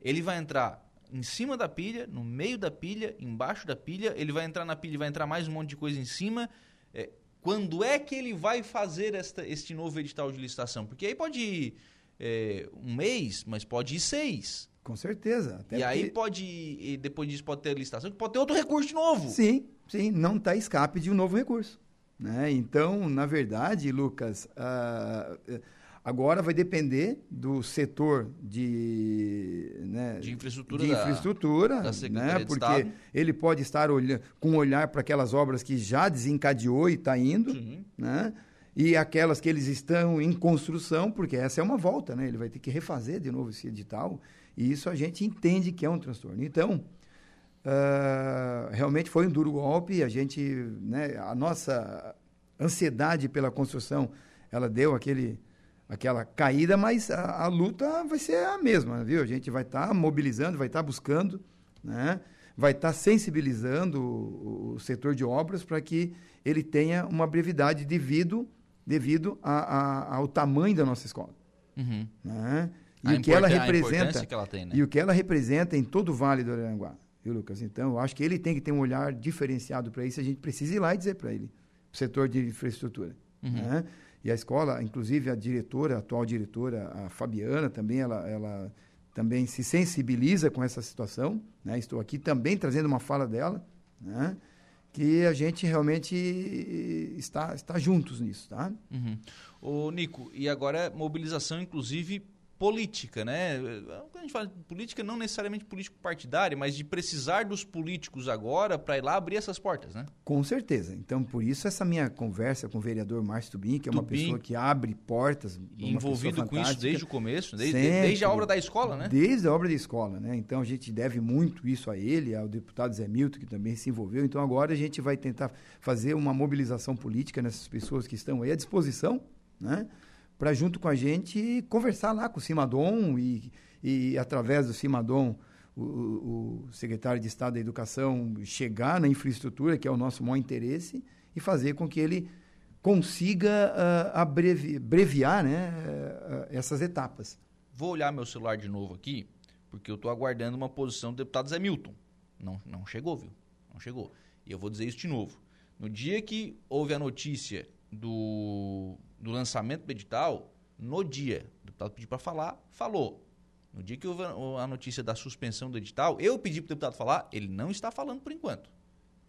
Ele vai entrar em cima da pilha, no meio da pilha, embaixo da pilha, ele vai entrar na pilha, vai entrar mais um monte de coisa em cima. É, quando é que ele vai fazer esta, este novo edital de licitação? Porque aí pode ir é, um mês, mas pode ir seis. Com certeza. Até e porque... aí pode, e depois disso pode ter licitação, pode ter outro recurso de novo. Sim, sim, não está escape de um novo recurso. Né? Então, na verdade, Lucas, uh, agora vai depender do setor de, né, de infraestrutura, de infraestrutura da, da né? porque ele pode estar com um olhar para aquelas obras que já desencadeou e está indo, sim. né? e aquelas que eles estão em construção, porque essa é uma volta, né? ele vai ter que refazer de novo esse edital. E isso a gente entende que é um transtorno. Então, uh, realmente foi um duro golpe. A gente, né, a nossa ansiedade pela construção, ela deu aquele, aquela caída, mas a, a luta vai ser a mesma, viu? A gente vai estar tá mobilizando, vai estar tá buscando, né? vai estar tá sensibilizando o, o, setor de obras para que ele tenha uma brevidade devido, devido a, a, ao tamanho da nossa escola. Uhum. Né? E o que ela representa que ela tem, né? e o que ela representa em todo o Vale do Aranguá, viu, Lucas? Então, eu acho que ele tem que ter um olhar diferenciado para isso. A gente precisa ir lá e dizer para ele, o setor de infraestrutura, uhum. né? E a escola, inclusive a diretora, a atual diretora, a Fabiana, também ela, ela também se sensibiliza com essa situação. Né? Estou aqui também trazendo uma fala dela, né? que a gente realmente está, está juntos nisso, tá? Uhum. Ô, Nico, e agora mobilização, inclusive, política, né? Quando a gente fala de política, não necessariamente político partidário, mas de precisar dos políticos agora para ir lá abrir essas portas, né? Com certeza. Então, por isso, essa minha conversa com o vereador Márcio Tubim, que é uma Tubim. pessoa que abre portas. Envolvido com isso desde o começo, desde, Sempre. desde a obra da escola, né? Desde a obra da escola, né? Então, a gente deve muito isso a ele, ao deputado Zé Milton, que também se envolveu. Então, agora a gente vai tentar fazer uma mobilização política nessas pessoas que estão aí à disposição, né? Para junto com a gente conversar lá com o Cimadom e, e através do Cimadom o, o, secretário de Estado da Educação chegar na infraestrutura, que é o nosso maior interesse, e fazer com que ele consiga uh, abrevi, abreviar né, uh, essas etapas. Vou olhar meu celular de novo aqui, porque eu estou aguardando uma posição do deputado Zé Milton. Não, não chegou, viu? Não chegou. E eu vou dizer isso de novo. No dia que houve a notícia do do lançamento do edital, no dia, o deputado pediu para falar, falou. No dia que houve a notícia da suspensão do edital, eu pedi para o deputado falar, ele não está falando por enquanto.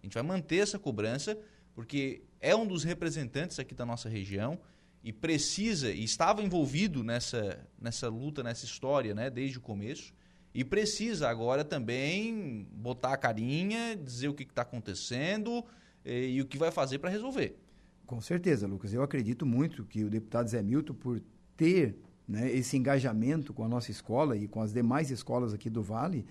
A gente vai manter essa cobrança, porque é um dos representantes aqui da nossa região e precisa, e estava envolvido nessa, nessa luta, nessa história, né, desde o começo, e precisa agora também botar a carinha, dizer o que está acontecendo e, eh, e o que vai fazer para resolver. Com certeza, Lucas. Eu acredito muito que o deputado Zé Milton, por ter né, esse engajamento com a nossa escola e com as demais escolas aqui do Vale,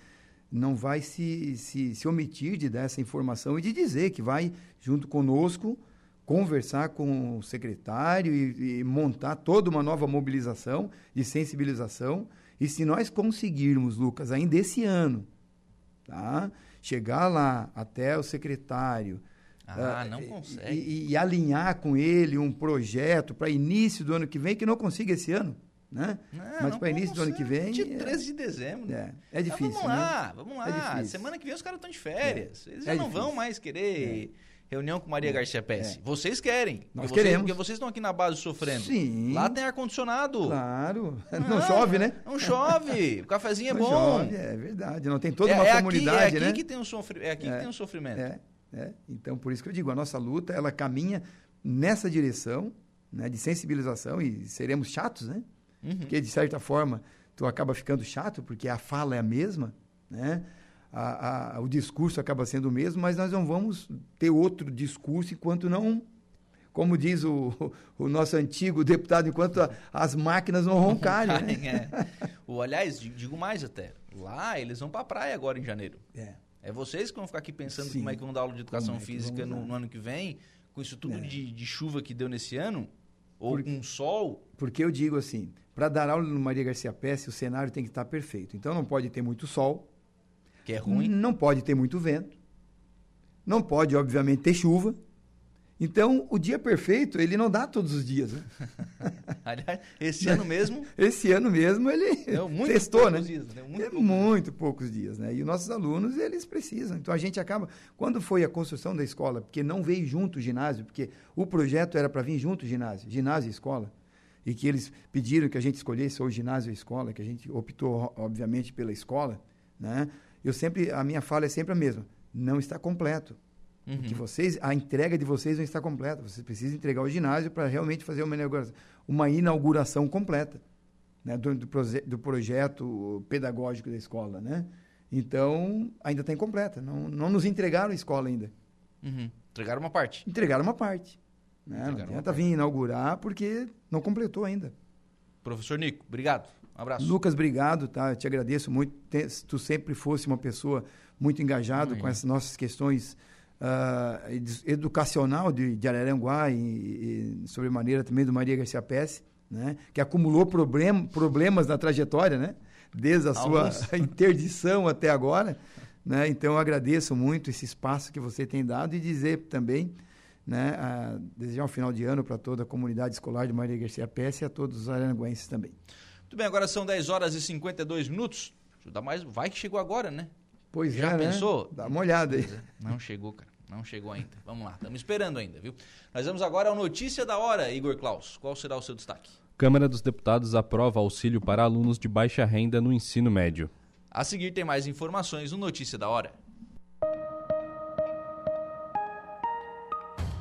não vai se, se, se omitir de dar essa informação e de dizer que vai, junto conosco, conversar com o secretário e, e, montar toda uma nova mobilização de sensibilização. E se nós conseguirmos, Lucas, ainda esse ano, tá? chegar lá até o secretário, ah, não consegue. E, e, alinhar com ele um projeto para início do ano que vem, que não consiga esse ano. Né? Não, Mas para início do ano que vem. 23 de dezembro. É, é difícil. vamos lá, né? vamos lá. É. Semana que vem os caras estão de férias. É. Eles É já não difícil. vão mais querer reunião com Maria É. Garcia Pesce. É. Vocês querem. Nós porque queremos. Vocês, porque vocês estão aqui na base sofrendo. Sim. Lá tem ar-condicionado. Claro. (laughs) Não, chove, né? Não chove. O cafezinho é Não bom. chove, é verdade. Não tem toda é, uma é comunidade, aqui, é aqui né? que tem um sofri... É aqui que É. tem um sofrimento. É, é. Então, por isso que eu digo, a nossa luta, ela caminha nessa direção né, de sensibilização e seremos chatos, né? Uhum. Porque, de certa forma, tu acaba ficando chato, porque a fala é a mesma, né? A, a- o discurso acaba sendo o mesmo, mas nós não vamos ter outro discurso enquanto não, como diz o, o nosso antigo deputado, enquanto a- as máquinas não roncarem. né? É. O, aliás, di- digo mais até. Lá eles vão pra praia agora em janeiro. É. É vocês que vão ficar aqui pensando Sim. como é que vão dar aula de educação é física no, no ano que vem, com isso tudo É. de, de chuva que deu nesse ano, ou Por- com sol. Porque eu digo assim, para dar aula no Maria Garcia Pesce, o cenário tem que estar perfeito. Então não pode ter muito sol, Que é ruim. não pode ter muito vento, não pode, obviamente, ter chuva. Então, o dia perfeito, ele não dá todos os dias. né? (laughs) Aliás, esse ano mesmo (laughs) Esse ano mesmo ele deu muito testou, né? dias, deu muito poucos muito poucos dias, né? E os nossos alunos, eles precisam. Então, a gente acaba... Quando foi a construção da escola, porque não veio junto o ginásio, porque o projeto era para vir junto o ginásio, ginásio e escola, e que eles pediram que a gente escolhesse ou ginásio ou escola, que a gente optou, obviamente, pela escola, né? Eu sempre... A minha fala é sempre a mesma. Não está completo. Uhum. Que vocês, a entrega de vocês não está completa. Vocês precisam entregar o ginásio para realmente fazer uma inauguração, uma inauguração completa né, do, do, proje- do projeto pedagógico da escola. Né? Então, ainda está incompleta. Não, não nos entregaram a escola ainda. Uhum. Entregaram uma parte. Entregaram uma parte. Né? Não Entregaram uma adianta vir inaugurar porque não completou ainda. Professor Nico, obrigado. Um abraço. Lucas, obrigado, tá? Eu te agradeço muito. Te- Tu sempre fosse uma pessoa muito engajado com essas nossas questões edu- educacional de, de Araranguá e, e sobremaneira também do Maria Garcia Pesce, né? Que acumulou problem, problemas na trajetória, né? Desde a sua Alguns. (laughs) interdição até agora, né? Então eu agradeço muito esse espaço que você tem dado e dizer também, né? ah, desejar um final de ano para toda a comunidade escolar de Maria Garcia Pesce e a todos os araranguenses também. Muito bem, agora são 10 horas e 52 minutos. Dar mais. Vai que chegou agora, né? Pois Já é, né? pensou? Dá uma olhada aí. Não chegou, cara. Não chegou ainda. Vamos lá, estamos esperando ainda, viu? Nós vamos agora ao Notícia da Hora, Igor Klaus. Qual será o seu destaque? Câmara dos Deputados aprova auxílio para alunos de baixa renda no ensino médio. A seguir tem mais informações no Notícia da Hora.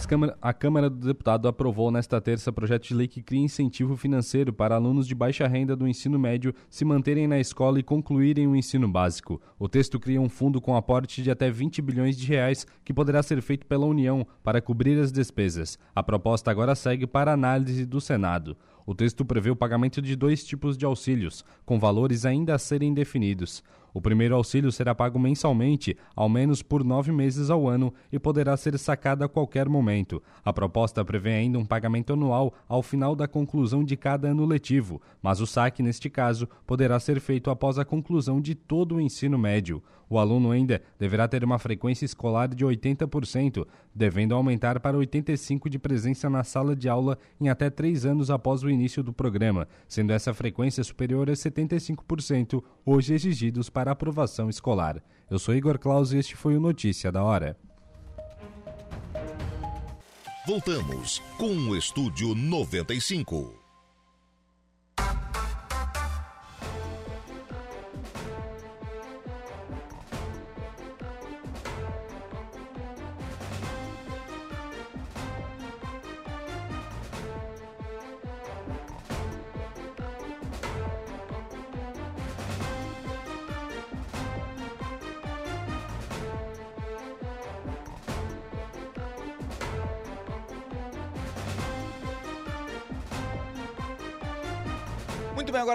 Câmara, a Câmara do Deputado aprovou nesta terça projeto de lei que cria incentivo financeiro para alunos de baixa renda do ensino médio se manterem na escola e concluírem o ensino básico. O texto cria um fundo com aporte de até 20 bilhões de reais que poderá ser feito pela União para cobrir as despesas. A proposta agora segue para análise do Senado. O texto prevê o pagamento de dois tipos de auxílios, com valores ainda a serem definidos. O primeiro auxílio será pago mensalmente, ao menos por nove meses ao ano, e poderá ser sacado a qualquer momento. A proposta prevê ainda um pagamento anual ao final da conclusão de cada ano letivo, mas o saque, neste caso, poderá ser feito após a conclusão de todo o ensino médio. O aluno ainda deverá ter uma frequência escolar de 80%, devendo aumentar para 85% de presença na sala de aula em até três anos após o início do programa, sendo essa frequência superior a 75%, hoje exigidos para aprovação escolar. Eu sou Igor Claus e este foi o Notícia da Hora. Voltamos com o Estúdio 95.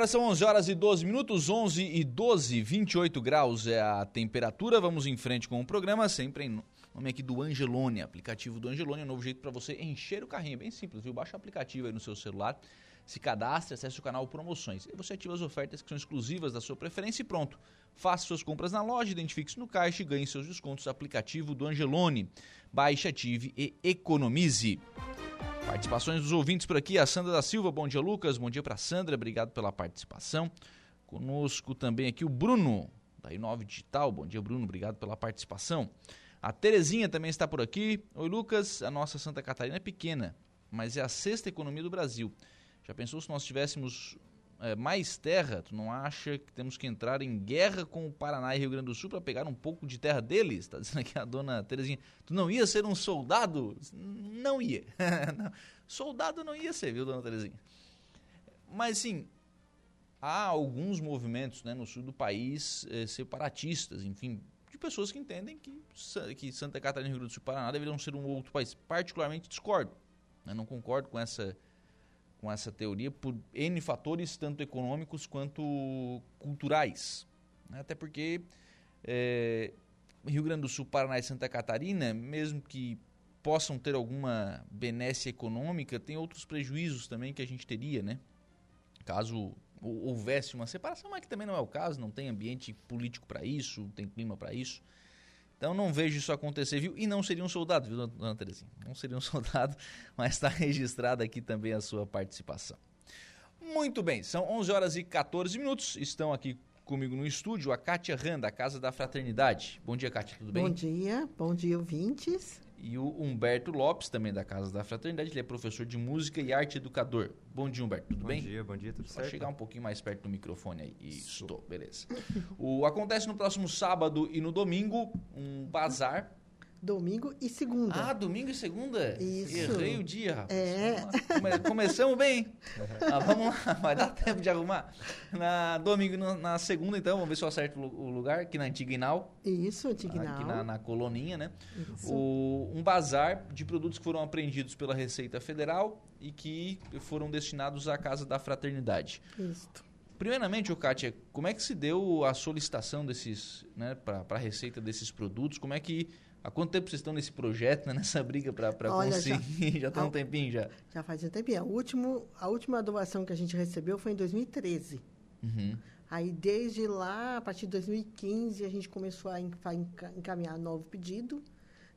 São 11 horas e 12 minutos, 11 e 12, 28 graus é a temperatura. Vamos em frente com o programa, sempre em nome aqui do Angelone, aplicativo do Angelone, um novo jeito para você encher o carrinho, é bem simples, viu? Baixa o aplicativo aí no seu celular, se cadastre, acesse o canal Promoções. E você ativa as ofertas que são exclusivas da sua preferência e pronto. Faça suas compras na loja, identifique-se no caixa e ganhe seus descontos. Aplicativo do Angelone. Baixe, ative e economize. Participações dos ouvintes por aqui, a Sandra da Silva, bom dia Lucas, bom dia para Sandra, obrigado pela participação. Conosco também aqui o Bruno, da I9 Digital, bom dia Bruno, obrigado pela participação. A Terezinha também está por aqui. Oi Lucas, a nossa Santa Catarina é pequena, mas é a sexta economia do Brasil. Já pensou se nós tivéssemos é, mais terra, tu não acha que temos que entrar em guerra com o Paraná e Rio Grande do Sul para pegar um pouco de terra deles? Está dizendo aqui a dona Terezinha. Tu não ia ser um soldado? Não ia. (laughs) não. Soldado não ia ser, viu, dona Terezinha? Mas sim, há alguns movimentos né, no sul do país eh, separatistas, enfim, de pessoas que entendem que, que Santa Catarina e Rio Grande do Sul e Paraná deveriam ser um outro país. Particularmente discordo. Né, não concordo com essa com essa teoria por N fatores, tanto econômicos quanto culturais. Né? Até porque é, Rio Grande do Sul, Paraná e Santa Catarina, mesmo que possam ter alguma benesse econômica, tem outros prejuízos também que a gente teria, né? Caso houvesse uma separação, mas que também não é o caso, não tem ambiente político para isso, não tem clima para isso. Então não vejo isso acontecer, viu? E não seria um soldado, viu, dona Terezinha? Não seria um (laughs) soldado, mas está registrada aqui também a sua participação. Muito bem, são 11 horas e 14 minutos. Estão aqui comigo no estúdio a Kátia Randa, da Casa da Fraternidade. Bom dia, Kátia, tudo bem? Bom dia, bom dia, ouvintes. E o Humberto Lopes, também da Casa da Fraternidade, ele é professor de música e arte educador. Bom dia, Humberto, tudo bom bem? Bom dia, bom dia, tudo certo. Pode chegar um pouquinho mais perto do microfone aí. Isso, Estou. beleza. o, acontece no próximo sábado e no domingo um bazar Domingo e segunda. Ah, domingo e segunda? Isso. Errei o dia, rapaz. É. Come, começamos bem. ah, vamos lá, (laughs) vai dar tempo de arrumar. Na domingo e na segunda, então, vamos ver se eu acerto o lugar, aqui na Antiga Inal. Isso, Antiga Inal. Aqui na, na coloninha, né? Isso. O, um bazar de produtos que foram apreendidos pela Receita Federal e que foram destinados à Casa da Fraternidade. Isso. Primeiramente, Kátia, como é que se deu a solicitação desses, né, para a receita desses produtos? Como é que Há quanto tempo vocês estão nesse projeto, né, (laughs) nessa briga para conseguir? (laughs) Já, já tem um tempinho já. Já faz um tempinho. O último, a última doação que a gente recebeu foi em 2013. Uhum. Aí, desde lá, a partir de 2015, a gente começou a encaminhar novo pedido,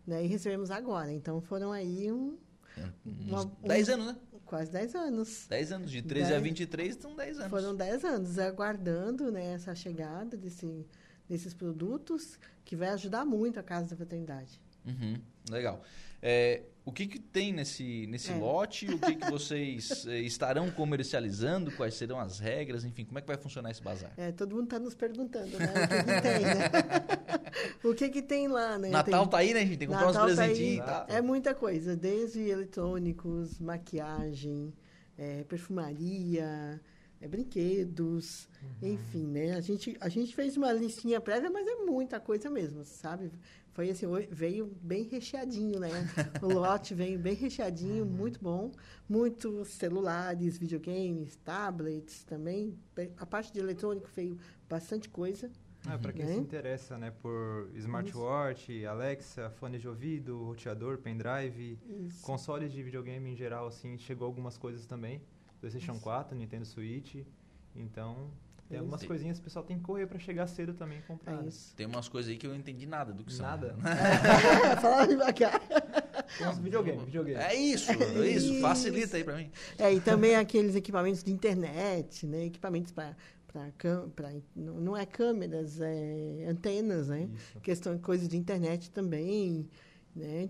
né? E recebemos agora. Então, foram aí um... É, uns uma, 10 um, anos, né? quase 10 anos. 10 anos, de 13 a Dez. 23 são 10 anos. Foram 10 anos aguardando né, essa chegada desse, desses produtos, que vai ajudar muito a Casa da Fraternidade. Uhum, legal. É, o que, que tem nesse, nesse É. lote? O que, que (laughs) vocês eh, estarão comercializando? Quais serão as regras? Enfim, como é que vai funcionar esse bazar? É, todo mundo está nos perguntando, né? O que, que tem, né? (laughs) o que, que tem lá, né? Natal Tem- tá aí, né, gente? Tem que comprar uns Natal tá presentinhos tal. É muita coisa, desde eletrônicos, maquiagem, é, perfumaria, é, brinquedos, enfim, né? A gente, a gente fez uma listinha prévia, mas é muita coisa mesmo, sabe? Foi assim, veio bem recheadinho, né? O (laughs) lote veio bem recheadinho, muito bom. Muitos celulares, videogames, tablets também. A parte de eletrônico veio bastante coisa. É, para quem Né? se interessa, né, por smartwatch, Alexa, fone de ouvido, roteador, pendrive, Isso. consoles de videogame em geral, assim, chegou algumas coisas também. PlayStation 4, Nintendo Switch. Então, tem algumas isso. coisinhas que o pessoal tem que correr para chegar cedo também e comprar. É isso. Tem umas coisas aí que eu não entendi nada do que são. Nada. (laughs) Fala devagar. Tem uns videogame, videogame. É isso, é isso. Isso. Facilita aí pra mim. É, e também aqueles equipamentos de internet, né? Equipamentos para não é câmeras, é antenas, né? Isso. Questão de coisas de internet também, né?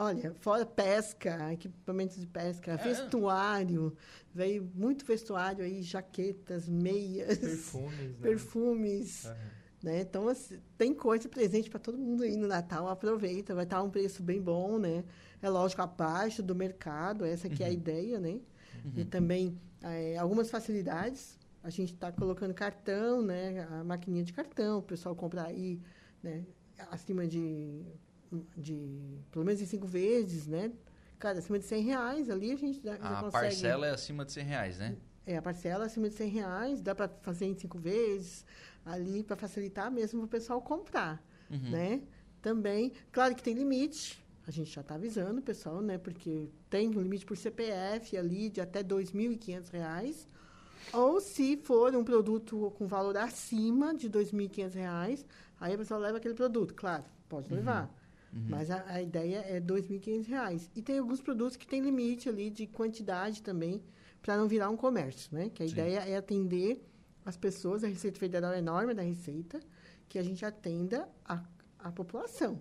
Olha, fora pesca, equipamentos de pesca, vestuário, veio muito vestuário aí, jaquetas, meias, Perfumes, né? perfumes, né? Então, assim, tem coisa presente para todo mundo aí no Natal. Aproveita, vai estar um preço bem bom, né? É lógico, abaixo do mercado, essa que é a ideia, né? E também eh, algumas facilidades. A gente está colocando cartão, né? A maquininha de cartão, o pessoal comprar aí, né? Acima de, de pelo menos em cinco vezes, né? Cara, acima de 100 reais ali a gente já, já A consegue... parcela é acima de 100 reais, né? É, a parcela acima de 100 reais, dá para fazer em cinco vezes, ali para facilitar mesmo para o pessoal comprar, Uhum. né? Também, claro que tem limite, a gente já está avisando o pessoal, né? Porque tem um limite por CPF ali de até 2.500 reais, ou se for um produto com valor acima de 2.500 reais, aí a pessoa leva aquele produto, claro, pode levar. Mas a, a ideia é 2.500 reais. E tem alguns produtos que tem limite ali de quantidade também, para não virar um comércio, né? Que a Sim. ideia é atender as pessoas, a Receita Federal é norma da Receita, que a gente atenda a, a população,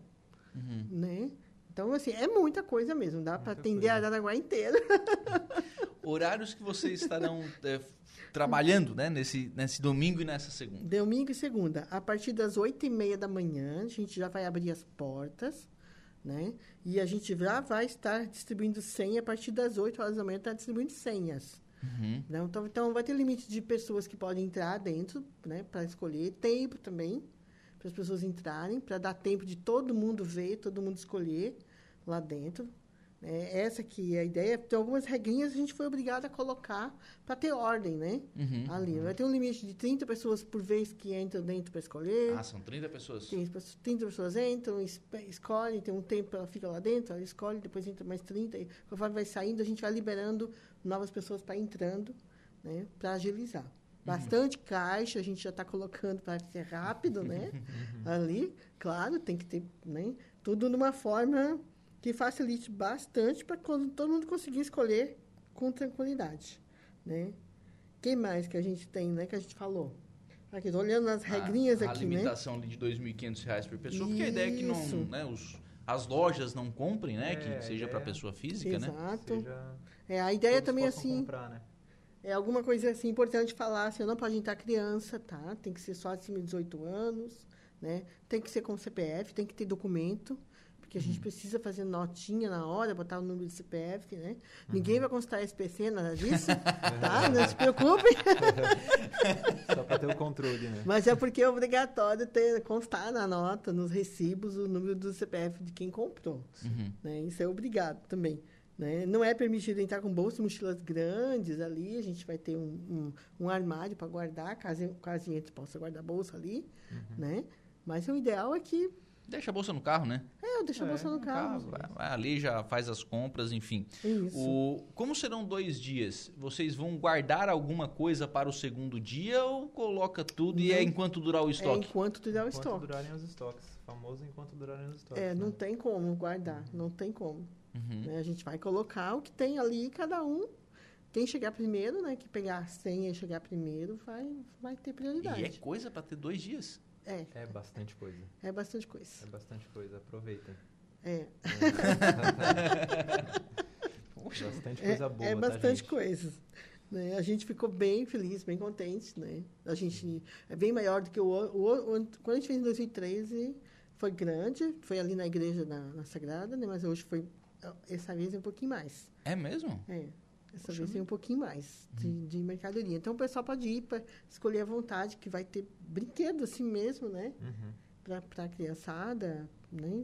Uhum. né? Então, assim, é muita coisa mesmo, dá para atender a coisa. Araraguá inteira. (laughs) Horários que vocês estarão é, (laughs) trabalhando, né? Nesse, nesse domingo e nessa segunda. Domingo e segunda, a partir das oito e meia da manhã, a gente já vai abrir as portas, né? E a gente já vai estar distribuindo senha a partir das 8 horas da manhã, está distribuindo senhas. Uhum. Então, então, vai ter limite de pessoas que podem entrar dentro, né? Para escolher. Tempo também, para as pessoas entrarem, para dar tempo de todo mundo ver, todo mundo escolher lá dentro. É, essa que é a ideia. Tem algumas regrinhas que a gente foi obrigado a colocar para ter ordem, né? Uhum. Ali. Vai ter um limite de 30 pessoas por vez que entram dentro para escolher. Ah, são 30 pessoas. Tem pessoas- 30 pessoas entram, es- escolhem, tem um tempo ela fica lá dentro, ela escolhe, depois entra mais 30. E conforme vai saindo, a gente vai liberando novas pessoas para entrando, né? Para agilizar. Bastante caixa, a gente já está colocando para ser rápido, né? (laughs) Ali, claro, tem que ter, né? Tudo numa forma que facilite bastante para quando todo mundo conseguir escolher com tranquilidade, né? Quem mais que a gente tem, né? Que a gente falou. Aqui, olhando as regrinhas a, aqui, a né? limitação ali de 2.500 reais por pessoa, porque a ideia é que não, Isso. né, os, as lojas não comprem, né? É, que a seja para ideia- pessoa física, né? Exato. É, a ideia também, assim, comprar, né? é alguma coisa assim importante falar, assim, não pode entrar criança, tá? Tem que ser só acima de 18 anos, né? Tem que ser com CPF, tem que ter documento, porque a gente precisa fazer notinha na hora, botar o número de CPF, né? Ninguém vai constar SPC, nada disso, (laughs) tá? Não se preocupe. (laughs) Só para ter o controle, né? Mas é porque é obrigatório ter, constar na nota, nos recibos, o número do CPF de quem comprou. Uhum. né? Isso é obrigado também. Né? Não é permitido entrar com bolsas e mochilas grandes ali. A gente vai ter um, um, um armário para guardar, caso, caso a gente possa guardar a bolsa ali. Né? Mas o ideal é que Deixa a bolsa no carro, né? é, eu deixo a É, bolsa no No carro. vai, vai ali, já faz as compras, enfim. Isso. O, como serão dois dias? Vocês vão guardar alguma coisa para o segundo dia ou coloca tudo e é Não. enquanto durar o É estoque? enquanto tiver o Enquanto estoque. durarem os estoques. Famoso enquanto durarem os estoques. É, não né? tem como guardar, não tem como. Uhum. né? A gente vai colocar o que tem ali, cada um quem chegar primeiro, né, que pegar a senha e chegar primeiro, vai, vai ter E é prioridade. coisa pra ter dois dias. É, É bastante coisa. é bastante coisa. É bastante coisa. Aproveitem. (laughs) É, Bastante é, coisa boa, é tá, bastante gente? coisa. Né? A gente ficou bem feliz, bem contente, né? A gente é bem maior do que o, o, o- quando a gente fez em 2013 foi grande, foi ali na igreja na, na Sagrada, né? Mas hoje foi essa vez é um pouquinho mais. É mesmo? É. Essa Poxa vez tem um pouquinho mais de, de mercadoria. Então o pessoal pode ir para escolher à vontade, que vai ter brinquedo assim mesmo, né? Uhum. Para a criançada, né?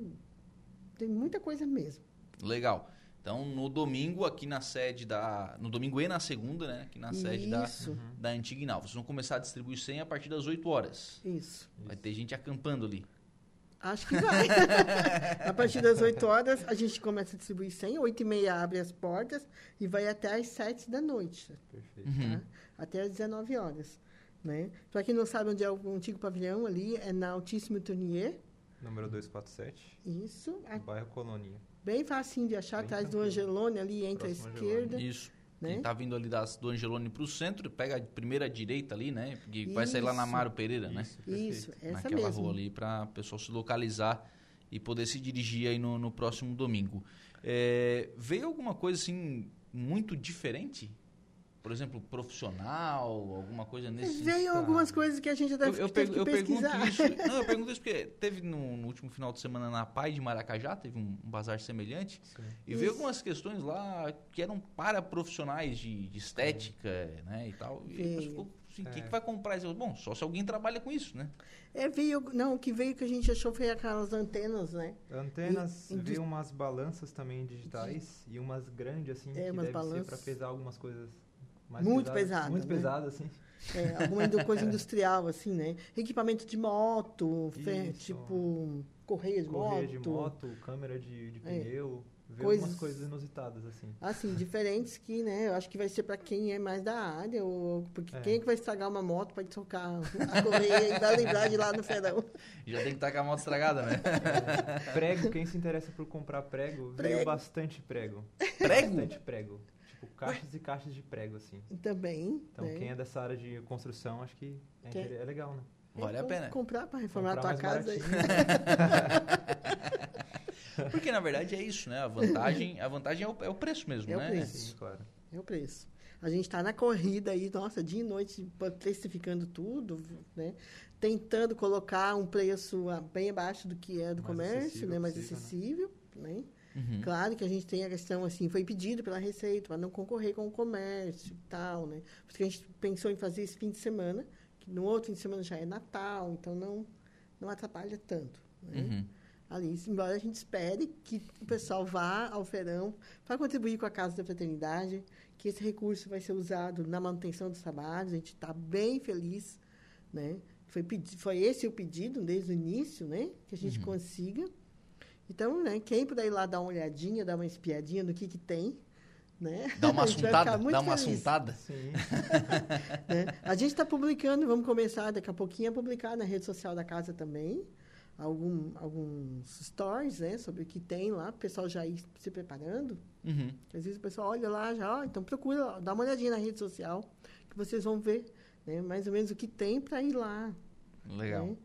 Tem muita coisa mesmo. Legal. Então, no domingo, aqui na sede da. No domingo e na segunda, né? Aqui na sede da, Isso, da Antiga Inal. Vocês vão começar a distribuir senha a partir das 8 horas. isso. Vai ter gente acampando ali. Acho que vai. (laughs) a partir das 8 horas, a gente começa a distribuir senha. 8 e meia abre as portas e vai até às 7 da noite. Perfeito. Uhum. tá? Até às 19 horas. Né? Para quem não sabe onde é o antigo pavilhão, ali é na Altíssimo Tournier. Número 247, Isso. a- bairro Colônia. Bem facinho de achar, Bem atrás do. Angelone, ali entre Próximo a ao esquerda. Isso. Né? Quem tá vindo ali das, do Angelone pro centro, pega a primeira direita ali, né? Porque vai sair lá na Isso. Mário Pereira, né? Isso, perfeito. Isso, essa Naquela mesmo. rua ali, para o pessoal se localizar e poder se dirigir aí no, no próximo domingo. É, veio alguma coisa assim muito diferente? Por exemplo, profissional, alguma coisa nesse Veio algumas coisas que a gente até eu, eu, teve pergu- que eu pergunto pesquisar. isso. (laughs) Não, eu pergunto isso porque teve no, no último final de semana na Pai de Maracajá, teve um, um bazar semelhante. Sim. E veio algumas questões lá que eram para profissionais de, de estética, né, e tal. E a pessoa Veio. ficou assim, quem É. que vai comprar isso? Bom, só se alguém trabalha com isso, né? É, veio, não, o que veio que a gente achou foi aquelas antenas, né? Antenas, E- veio de- umas balanças também digitais e umas grandes, assim, É, que umas deve ser balanças. para pesar algumas coisas Muito pesadas. pesada, Muito né? pesadas, assim. É, alguma coisa (laughs) industrial, assim, né? Equipamento de moto, tipo, correia de Correia moto. de moto, câmera de, de É. pneu. Veio Coisas- algumas coisas inusitadas, assim. Assim, diferentes que, né, eu acho que vai ser para quem é mais da área, ou, porque É. quem é que vai estragar uma moto pode trocar a correia e vai lembrar de lá no ferão. (laughs) Já tem que estar com a moto estragada, né? (laughs) Prego, quem se interessa por comprar prego, veio Prego. bastante prego. Prego? Bastante prego. Tipo, caixas e caixas de prego, assim. Também, Então, né? quem é dessa área de construção, acho que é, Quem- inter- é legal, né? Vale a pena. Comprar para reformar Comprar a tua casa. Porque na verdade é isso, né? A vantagem, a vantagem é, o, é o preço mesmo, É o né? preço. Sim, claro. É o preço. A gente está na corrida aí, nossa, dia e noite, precificando tudo, né? Tentando colocar um preço ah, bem abaixo do que é do Mais comércio, né? Mais possível, né? acessível, né? Uhum. Claro que a gente tem a questão, assim, foi pedido pela Receita para não concorrer com o comércio e tal, né? Porque a gente pensou em fazer esse fim de semana, que no outro fim de semana já é Natal, então não, não atrapalha tanto, né? Uhum. ali, embora a gente espere que o pessoal vá ao feirão para contribuir com a Casa da Fraternidade, que esse recurso vai ser usado na manutenção dos trabalhos, a gente está bem feliz, né? Foi, foi esse o pedido desde o início, né? Que a gente Uhum. consiga. Então, né, quem puder ir lá dar uma olhadinha, dar uma espiadinha no que que tem, né? Dá (laughs) uma assuntada, dá uma feliz assuntada. Sim. (laughs) né? A gente está publicando, vamos começar daqui a pouquinho a publicar na rede social da casa também, algum, alguns stories, né, sobre o que tem lá, o pessoal já ir se preparando. Uhum. Às vezes o pessoal olha lá, já, ó, então procura, ó, dá uma olhadinha na rede social, que vocês vão ver, né, mais ou menos o que tem para ir lá. Legal. né?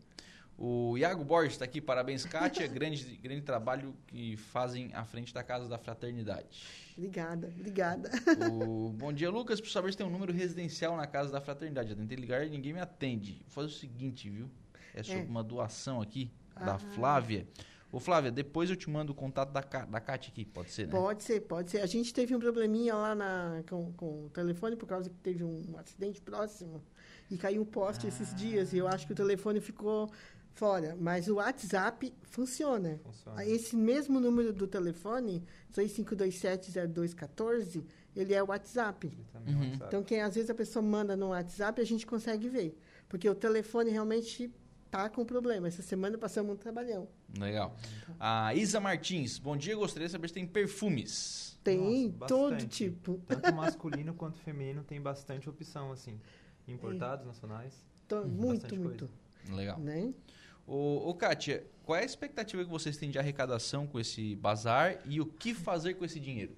O Iago Borges está aqui, parabéns, Kátia. (laughs) grande, grande trabalho que fazem à frente da Casa da Fraternidade. Obrigada, obrigada. O, bom dia, Lucas. Preciso saber se tem um número residencial na Casa da Fraternidade. Já tentei ligar e ninguém me atende. Vou fazer o seguinte, viu? É sobre É. uma doação aqui da Ah. Flávia. Ô, Flávia, depois eu te mando o contato da, da Kátia aqui, pode ser, né? Pode ser, pode ser. A gente teve um probleminha lá na, com, com o telefone por causa que teve um acidente próximo e caiu um poste esses dias e eu acho que o telefone ficou fora. Mas o WhatsApp funciona. Funciona. Esse mesmo número do telefone, 65270214, ele é o WhatsApp. Ele também Uhum. é WhatsApp. Então, quem às vezes a pessoa manda no WhatsApp, a gente consegue ver. Porque o telefone realmente tá com problema. Essa semana passamos um trabalhão. Legal. A Isa Martins, bom dia. Gostaria de saber se tem perfumes. Tem Nossa, todo tipo. Tanto (laughs) masculino quanto feminino tem bastante opção, assim. Importados, nacionais. To- muito, bastante muito. Legal. Né? Ô, ô, Kátia, qual é a expectativa que vocês têm de arrecadação com esse bazar e o que fazer com esse dinheiro?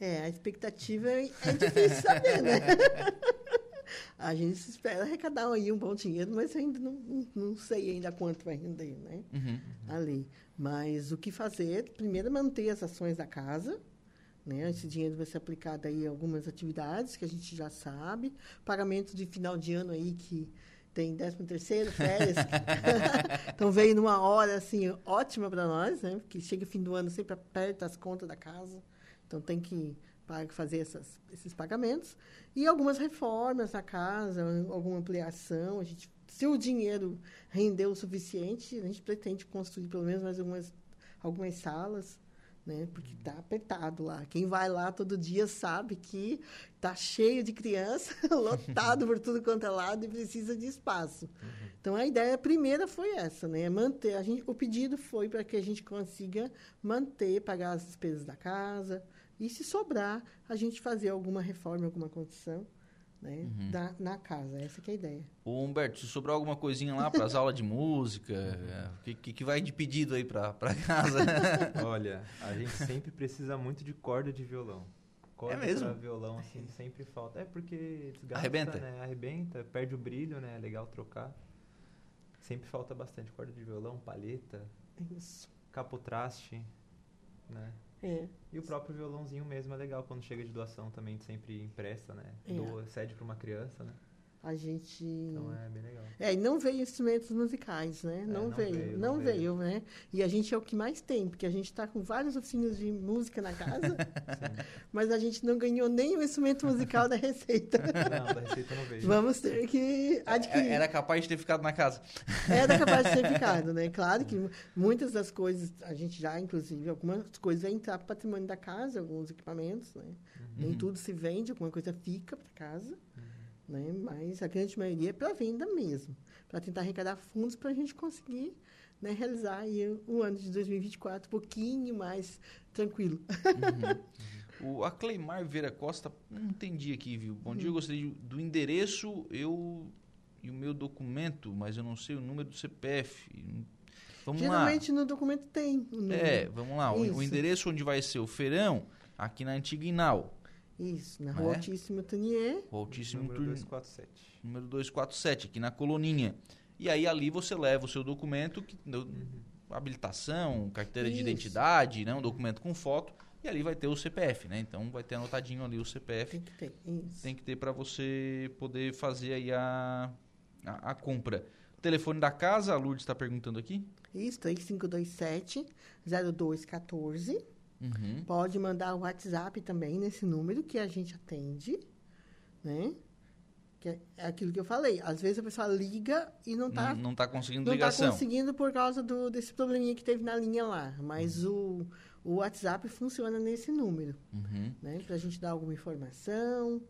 É, a expectativa é é difícil saber, né? (laughs) A gente espera arrecadar aí um bom dinheiro, mas ainda não, não- sei ainda quanto vai render, né? Uhum. Ali. Mas o que fazer? Primeiro, manter as ações da casa. Né? Esse dinheiro vai ser aplicado aí em algumas atividades que a gente já sabe. Pagamento de final de ano aí que tem 13 terceiro, férias. (laughs) então veio numa hora assim ótima para nós, né? Porque chega o fim do ano sempre aperta as contas da casa. Então tem que fazer essas, esses pagamentos e algumas reformas na casa, alguma ampliação. A gente, se o dinheiro rendeu o suficiente, a gente pretende construir pelo menos mais algumas algumas salas, né? Porque tá apertado lá. Quem vai lá todo dia sabe que tá cheio de criança, (laughs) lotado por tudo quanto é lado e precisa de espaço. Então a ideia primeira foi essa, né? Manter a gente, o pedido foi para que a gente consiga manter, pagar as despesas da casa e se sobrar a gente fazer alguma reforma, alguma construção, né? Da, na casa. Essa que é a ideia. Ô Humberto, se sobrar alguma coisinha lá para as (laughs) aulas de música, o que, que, que vai de pedido aí para casa? (laughs) Olha, a gente (laughs) sempre precisa muito de corda de violão. Corda É mesmo? pra violão, assim, sempre falta. É porque desgasta, Arrebenta? né? Arrebenta, perde o brilho, né? É legal trocar. Sempre falta bastante corda de violão, palheta, Isso. capotraste, né? É. E o próprio violãozinho mesmo é legal quando chega de doação também, sempre empresta, né? É. Doa, cede pra uma criança, né? A gente. Então é bem legal. É, não veio instrumentos musicais, né? não, não veio, veio, não não veio, né? E a gente é o que mais tem, porque a gente está com várias oficinas de música na casa, (laughs) mas a gente não ganhou nem o instrumento musical da receita. (laughs) Não, da receita não veio. Vamos ter que adquirir. É, Era capaz de ter ficado na casa. (laughs) Era capaz de ter ficado, né? Claro que muitas das coisas, a gente já, inclusive, algumas coisas vai entrar para o patrimônio da casa, alguns equipamentos, né? Nem tudo se vende, alguma coisa fica para casa, né? Mas a grande maioria é para venda mesmo, para tentar arrecadar fundos para a gente conseguir né, realizar aí o ano de 2024 um pouquinho mais tranquilo. O, a Cleimar Vera Costa, não entendi aqui, viu? Bom Uhum. dia, eu gostaria do endereço eu e o meu documento, mas eu não sei o número do CPF. Vamos Geralmente no documento tem o lá. número. É, vamos lá. O, o endereço onde vai ser o feirão, aqui na antiga Inal. Isso, na Não Rua é? Altíssimo Tanier. O Altíssimo Número Turno- 247. número 247, aqui na coloninha. E aí ali você leva o seu documento, que, no- habilitação, carteira de Isso. identidade, né, um documento com foto, e ali vai ter o CPF, né? Então vai ter anotadinho ali o CPF. Tem que ter. Isso. Tem que ter para você poder fazer aí a, a, a compra. Telefone da casa, a Lourdes está perguntando aqui. Isso, 3527 0214. Uhum. Pode mandar o WhatsApp também nesse número que a gente atende, né? Que é é aquilo que eu falei. Às vezes a pessoa liga e não está Não, não tá conseguindo não tá ligação. conseguindo por causa do, desse probleminha que teve na linha lá. Mas o, o WhatsApp funciona nesse número, Uhum. né? Para a gente dar alguma informação,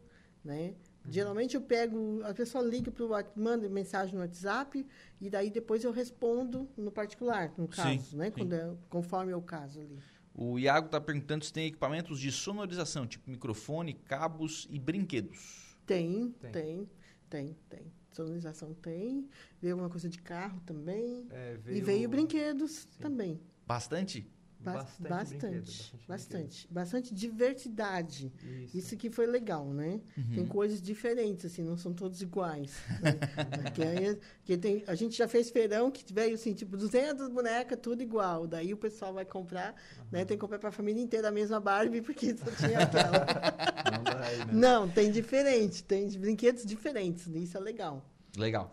né? Geralmente eu pego, a pessoa liga para o manda mensagem no WhatsApp e daí depois eu respondo no particular, no Sim, caso, né? sim. Quando é, conforme é o caso ali. O Iago está perguntando se tem equipamentos de sonorização, tipo microfone, cabos e brinquedos. Tem, Tem. tem, tem, tem. Sonorização tem. Veio alguma coisa de carro também. É, E veio brinquedos também. Bastante? Bas- Bastante. brinquedo, Bastante, bastante bastante. Diversidade. Isso. Isso que foi legal, né? Uhum. Tem coisas diferentes, assim, não são todos iguais. né? (laughs) Porque aí, que tem, a gente já fez feirão que veio, assim, tipo, 200 bonecas, tudo igual. Daí o pessoal vai comprar, né? Tem que comprar para a família inteira a mesma Barbie, porque só tinha aquela. (laughs) Não né? não, tem diferente, tem brinquedos diferentes. Isso é legal. Legal.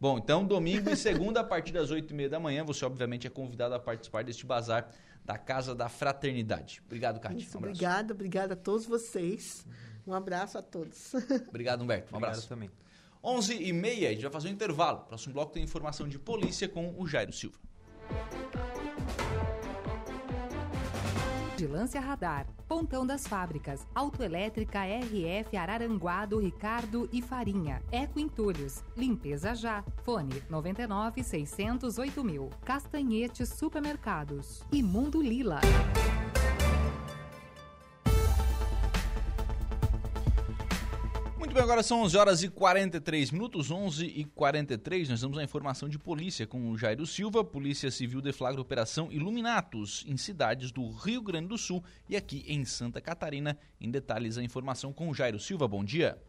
Bom, então domingo e segunda, a partir das 8h30 da manhã, você obviamente é convidado a participar deste bazar da Casa da Fraternidade. Obrigado, Cátia. Isso, Um abraço. obrigada, obrigada a todos vocês. Um abraço a todos. (laughs) Obrigado, Humberto. Um Obrigado abraço. também. 11h30, a gente vai fazer um intervalo. Próximo bloco tem informação de polícia com o Jairo Silva. Vigilância Radar, Pontão das Fábricas, Autoelétrica RF Araranguá do Ricardo e Farinha, Eco Entulhos, Limpeza Já, Fone 99 608 mil, Castanhetes Supermercados e Mundo Lila. Muito bem, agora são 11 horas e 43 minutos, 11 e 43. Nós damos a informação de polícia com o Jairo Silva. Polícia Civil deflagra operação Iluminatos em cidades do Rio Grande do Sul e aqui em Santa Catarina. Em detalhes, a informação com o Jairo Silva. Bom dia.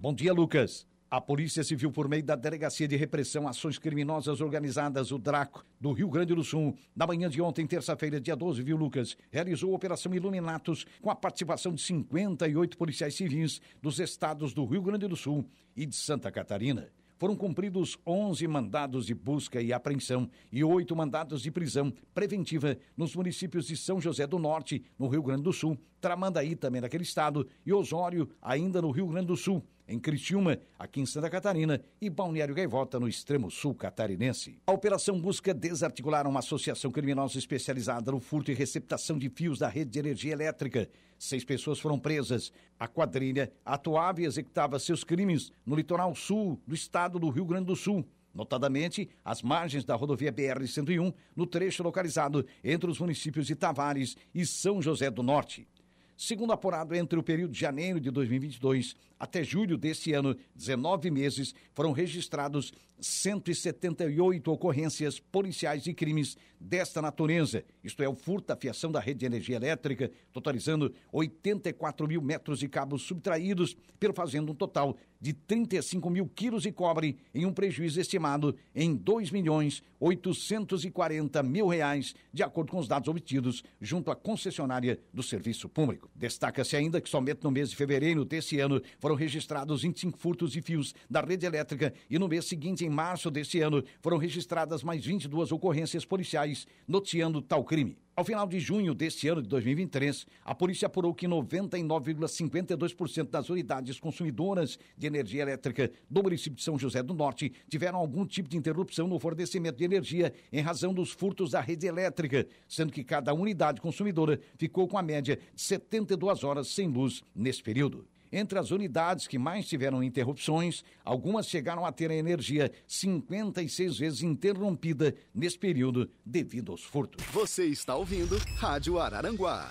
Bom dia, Lucas. A Polícia Civil, por meio da Delegacia de Repressão Ações Criminosas Organizadas, o DRACO, do Rio Grande do Sul, na manhã de ontem, terça-feira, dia 12, viu, Lucas, realizou a Operação Iluminatos com a participação de 58 policiais civis dos estados do Rio Grande do Sul e de Santa Catarina. Foram cumpridos 11 mandados de busca e apreensão e oito mandados de prisão preventiva nos municípios de São José do Norte, no Rio Grande do Sul, Tramandaí, também naquele estado, e Osório, ainda no Rio Grande do Sul em Criciúma, aqui em Santa Catarina, e Balneário Gaivota, no extremo sul catarinense. A operação busca desarticular uma associação criminosa especializada no furto e receptação de fios da rede de energia elétrica. Seis pessoas foram presas. A quadrilha atuava e executava seus crimes no litoral sul do estado do Rio Grande do Sul notadamente às margens da rodovia BR-101, no trecho localizado entre os municípios de Tavares e São José do Norte. Segundo apurado, entre o período de janeiro de 2022 até julho deste ano, 19 meses, foram registrados 178 ocorrências policiais de crimes desta natureza, isto é, o furto da fiação da rede de energia elétrica, totalizando 84 mil metros de cabos subtraídos, pelo fazendo um total de 35 mil quilos de cobre em um prejuízo estimado em 2 milhões 840 mil reais, de acordo com os dados obtidos junto à concessionária do serviço público. Destaca-se ainda que somente no mês de fevereiro deste ano foram registrados 25 furtos de fios da rede elétrica e no mês seguinte, em março deste ano, foram registradas mais 22 ocorrências policiais noticiando tal crime. Ao final de junho deste ano de 2023, a polícia apurou que 99,52% das unidades consumidoras de energia elétrica do município de São José do Norte tiveram algum tipo de interrupção no fornecimento de energia em razão dos furtos da rede elétrica, sendo que cada unidade consumidora ficou com a média de 72 horas sem luz nesse período. Entre as unidades que mais tiveram interrupções, algumas chegaram a ter a energia 56 vezes interrompida nesse período devido aos furtos. Você está ouvindo Rádio Araranguá.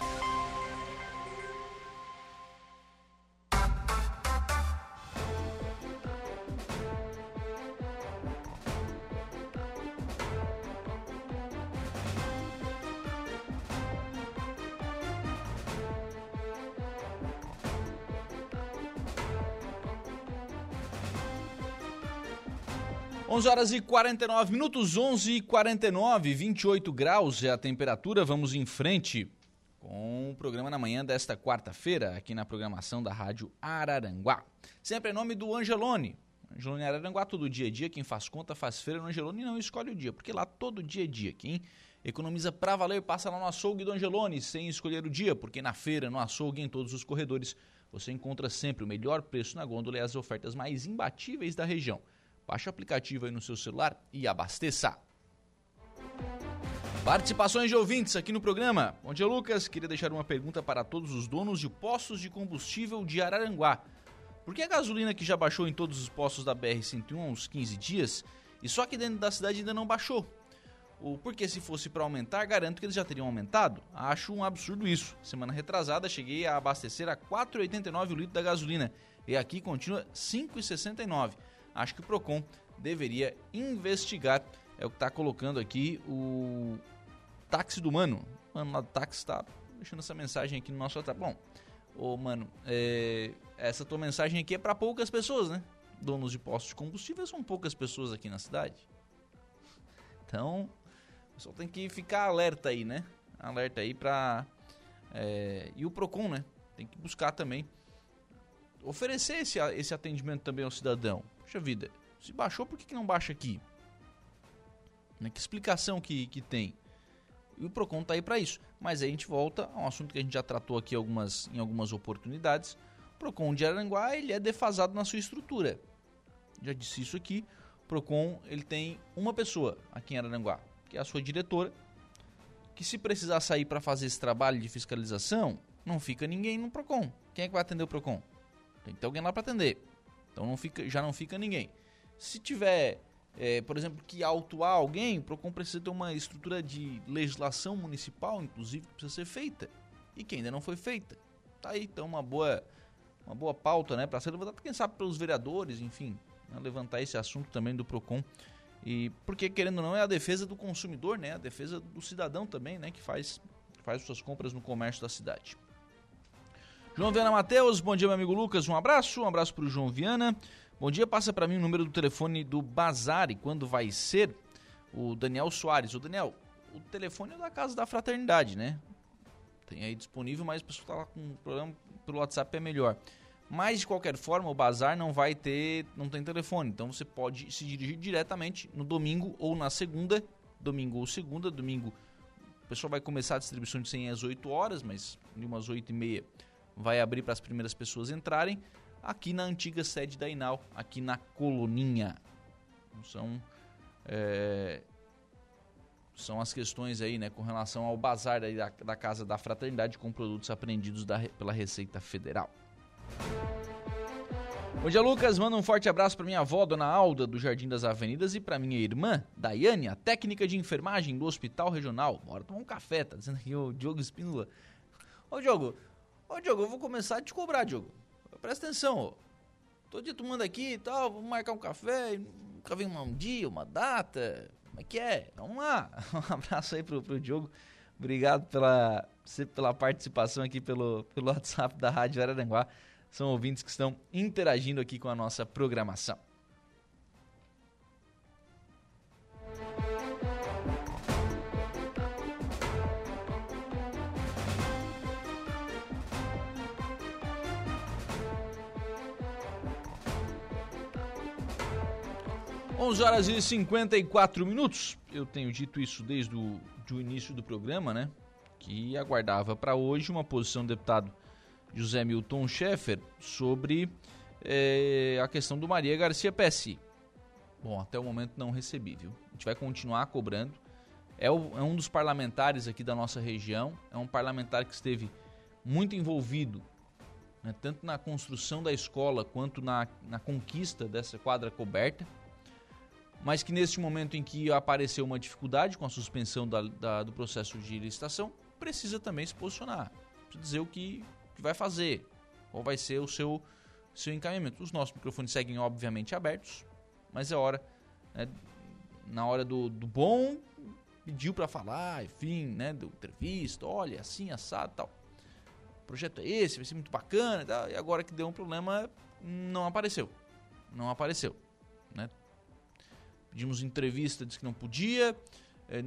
Onze horas e 49 minutos, 11 e 49, 28 graus é a temperatura. Vamos em frente com o programa na manhã desta quarta-feira, aqui na programação da Rádio Araranguá. Sempre em nome do Angelone. Angelone Araranguá, todo dia é dia. Quem faz conta faz feira no Angelone e não escolhe o dia, porque lá todo dia é dia. Quem economiza pra valer passa lá no açougue do Angelone, sem escolher o dia, porque na feira, no açougue, em todos os corredores, você encontra sempre o melhor preço na gôndola e as ofertas mais imbatíveis da região. Baixe o aplicativo aí no seu celular e abasteça. Participações de ouvintes aqui no programa. Bom dia, Lucas. Queria deixar uma pergunta para todos os donos de postos de combustível de Araranguá. Por que a gasolina que já baixou em todos os postos da BR-101 há uns 15 dias e só que dentro da cidade ainda não baixou? O porque se fosse para aumentar, garanto que eles já teriam aumentado. Acho um absurdo isso. Semana retrasada cheguei a abastecer a 4,89 o litro da gasolina e aqui continua 5,69 acho que o Procon deveria investigar. É o que está colocando aqui o táxi do mano. Mano lá do táxi está deixando essa mensagem aqui no nosso WhatsApp. Bom, ô mano, é, essa tua mensagem aqui é para poucas pessoas, né? Donos de postos de combustível são poucas pessoas aqui na cidade. Então, o pessoal tem que ficar alerta aí, né? Alerta aí para é, e o Procon, né? Tem que buscar também oferecer esse, esse atendimento também ao cidadão. Vida, se baixou, por que, que não baixa aqui? Né? Que explicação que, que tem? E o Procon está aí para isso. Mas aí a gente volta a um assunto que a gente já tratou aqui algumas, em algumas oportunidades. O Procon de Aranguá ele é defasado na sua estrutura. Já disse isso aqui. O Procon ele tem uma pessoa aqui em Aranguá, que é a sua diretora, que se precisar sair para fazer esse trabalho de fiscalização, não fica ninguém no Procon. Quem é que vai atender o Procon? Tem que ter alguém lá para atender. Então não fica, já não fica ninguém. Se tiver, é, por exemplo, que autuar alguém, o PROCON precisa ter uma estrutura de legislação municipal, inclusive, que precisa ser feita. E que ainda não foi feita. Tá aí, então, uma boa, uma boa pauta, né, para ser levantada, quem sabe pelos vereadores, enfim, né, levantar esse assunto também do Procon. E porque querendo ou não é a defesa do consumidor, né, a defesa do cidadão também, né, que faz faz suas compras no comércio da cidade. João Viana Matheus, bom dia meu amigo Lucas, um abraço, um abraço para o João Viana. Bom dia, passa para mim o número do telefone do Bazar e quando vai ser o Daniel Soares. O Daniel, o telefone é da Casa da Fraternidade, né? Tem aí disponível, mas o pessoal tá lá com problema pelo WhatsApp é melhor. Mas de qualquer forma, o bazar não vai ter, não tem telefone, então você pode se dirigir diretamente no domingo ou na segunda, domingo ou segunda, domingo o pessoal vai começar a distribuição de senha às 8 horas, mas de umas 8 e meia vai abrir para as primeiras pessoas entrarem aqui na antiga sede da Inal, aqui na Coloninha. São é, são as questões aí, né, com relação ao bazar da, da Casa da Fraternidade com produtos apreendidos da, pela Receita Federal. Bom dia, Lucas. Manda um forte abraço para minha avó, Dona Alda, do Jardim das Avenidas, e para minha irmã, Daiane, a técnica de enfermagem do Hospital Regional. Bora tomar um café, tá dizendo aqui o Diogo Espíndola. Ô, Diogo, ô, Diogo, eu vou começar a te cobrar, Diogo. Presta atenção, ó. Todo dia tu manda aqui e tal, vamos marcar um café, nunca vem um dia, uma data. Como é que é? Vamos lá. (laughs) Um abraço aí pro, pro Diogo. Obrigado pela, pela participação aqui pelo, pelo (laughs) WhatsApp da Rádio Araranguá. São ouvintes que estão interagindo aqui com a nossa programação. Onze horas e 54 minutos. Eu tenho dito isso desde o, o início do programa, né? Que aguardava para hoje uma posição do deputado José Milton Schaeffer sobre é, a questão do Maria Garcia Pesci. Bom, até o momento não recebi, viu? A gente vai continuar cobrando. É, o, é um dos parlamentares aqui da nossa região, é um parlamentar que esteve muito envolvido, né, tanto na construção da escola quanto na, na conquista dessa quadra coberta, mas que neste momento em que apareceu uma dificuldade com a suspensão da, da, do processo de licitação, precisa também se posicionar, precisa dizer o que que vai fazer, qual vai ser o seu, seu encaminhamento. Os nossos microfones seguem, obviamente, abertos, mas é hora, né, na hora do, do bom, pediu para falar, enfim, né, do entrevista, olha, assim, assado tal. O projeto é esse, vai ser muito bacana e tal, e agora que deu um problema, não apareceu. Não apareceu, né? Pedimos entrevista, disse que não podia. É,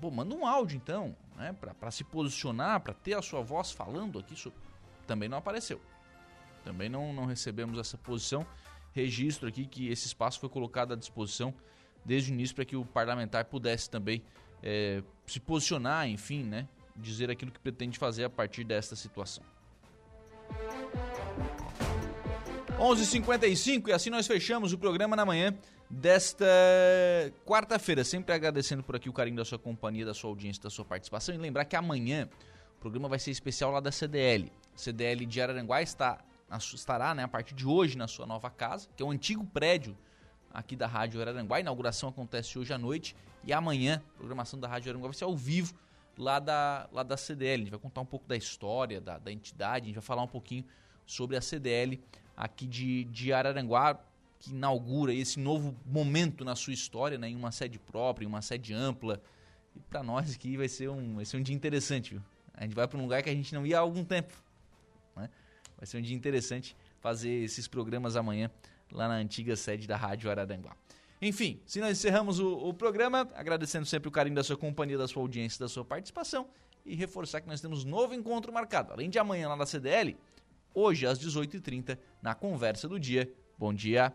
pô, manda um áudio então, né, para se posicionar, para ter a sua voz falando aqui, isso também não apareceu. Também não, não recebemos essa posição. Registro aqui que esse espaço foi colocado à disposição desde o início para que o parlamentar pudesse também é, se posicionar, enfim, né, dizer aquilo que pretende fazer a partir desta situação. 11h55 e assim nós fechamos o programa na manhã desta quarta-feira. Sempre agradecendo por aqui o carinho da sua companhia, da sua audiência, da sua participação. E lembrar que amanhã o programa vai ser especial lá da CDL. CDL de Araranguá está, estará né, a partir de hoje na sua nova casa, que é um antigo prédio aqui da Rádio Araranguá. A inauguração acontece hoje à noite e amanhã a programação da Rádio Araranguá vai ser ao vivo lá da, lá da CDL. A gente vai contar um pouco da história da, da entidade, a gente vai falar um pouquinho sobre a CDL aqui de, de Araranguá que inaugura esse novo momento na sua história, né, em uma sede própria, em uma sede ampla. E para nós aqui vai ser um, vai ser um dia interessante, viu? A gente vai para um lugar que a gente não ia há algum tempo. Né? Vai ser um dia interessante fazer esses programas amanhã lá na antiga sede da Rádio Araranguá. Enfim, se nós encerramos o, o, programa, agradecendo sempre o carinho da sua companhia, da sua audiência, da sua participação e reforçar que nós temos novo encontro marcado. Além de amanhã lá na CDL, hoje às 18h30, na Conversa do Dia. Bom dia.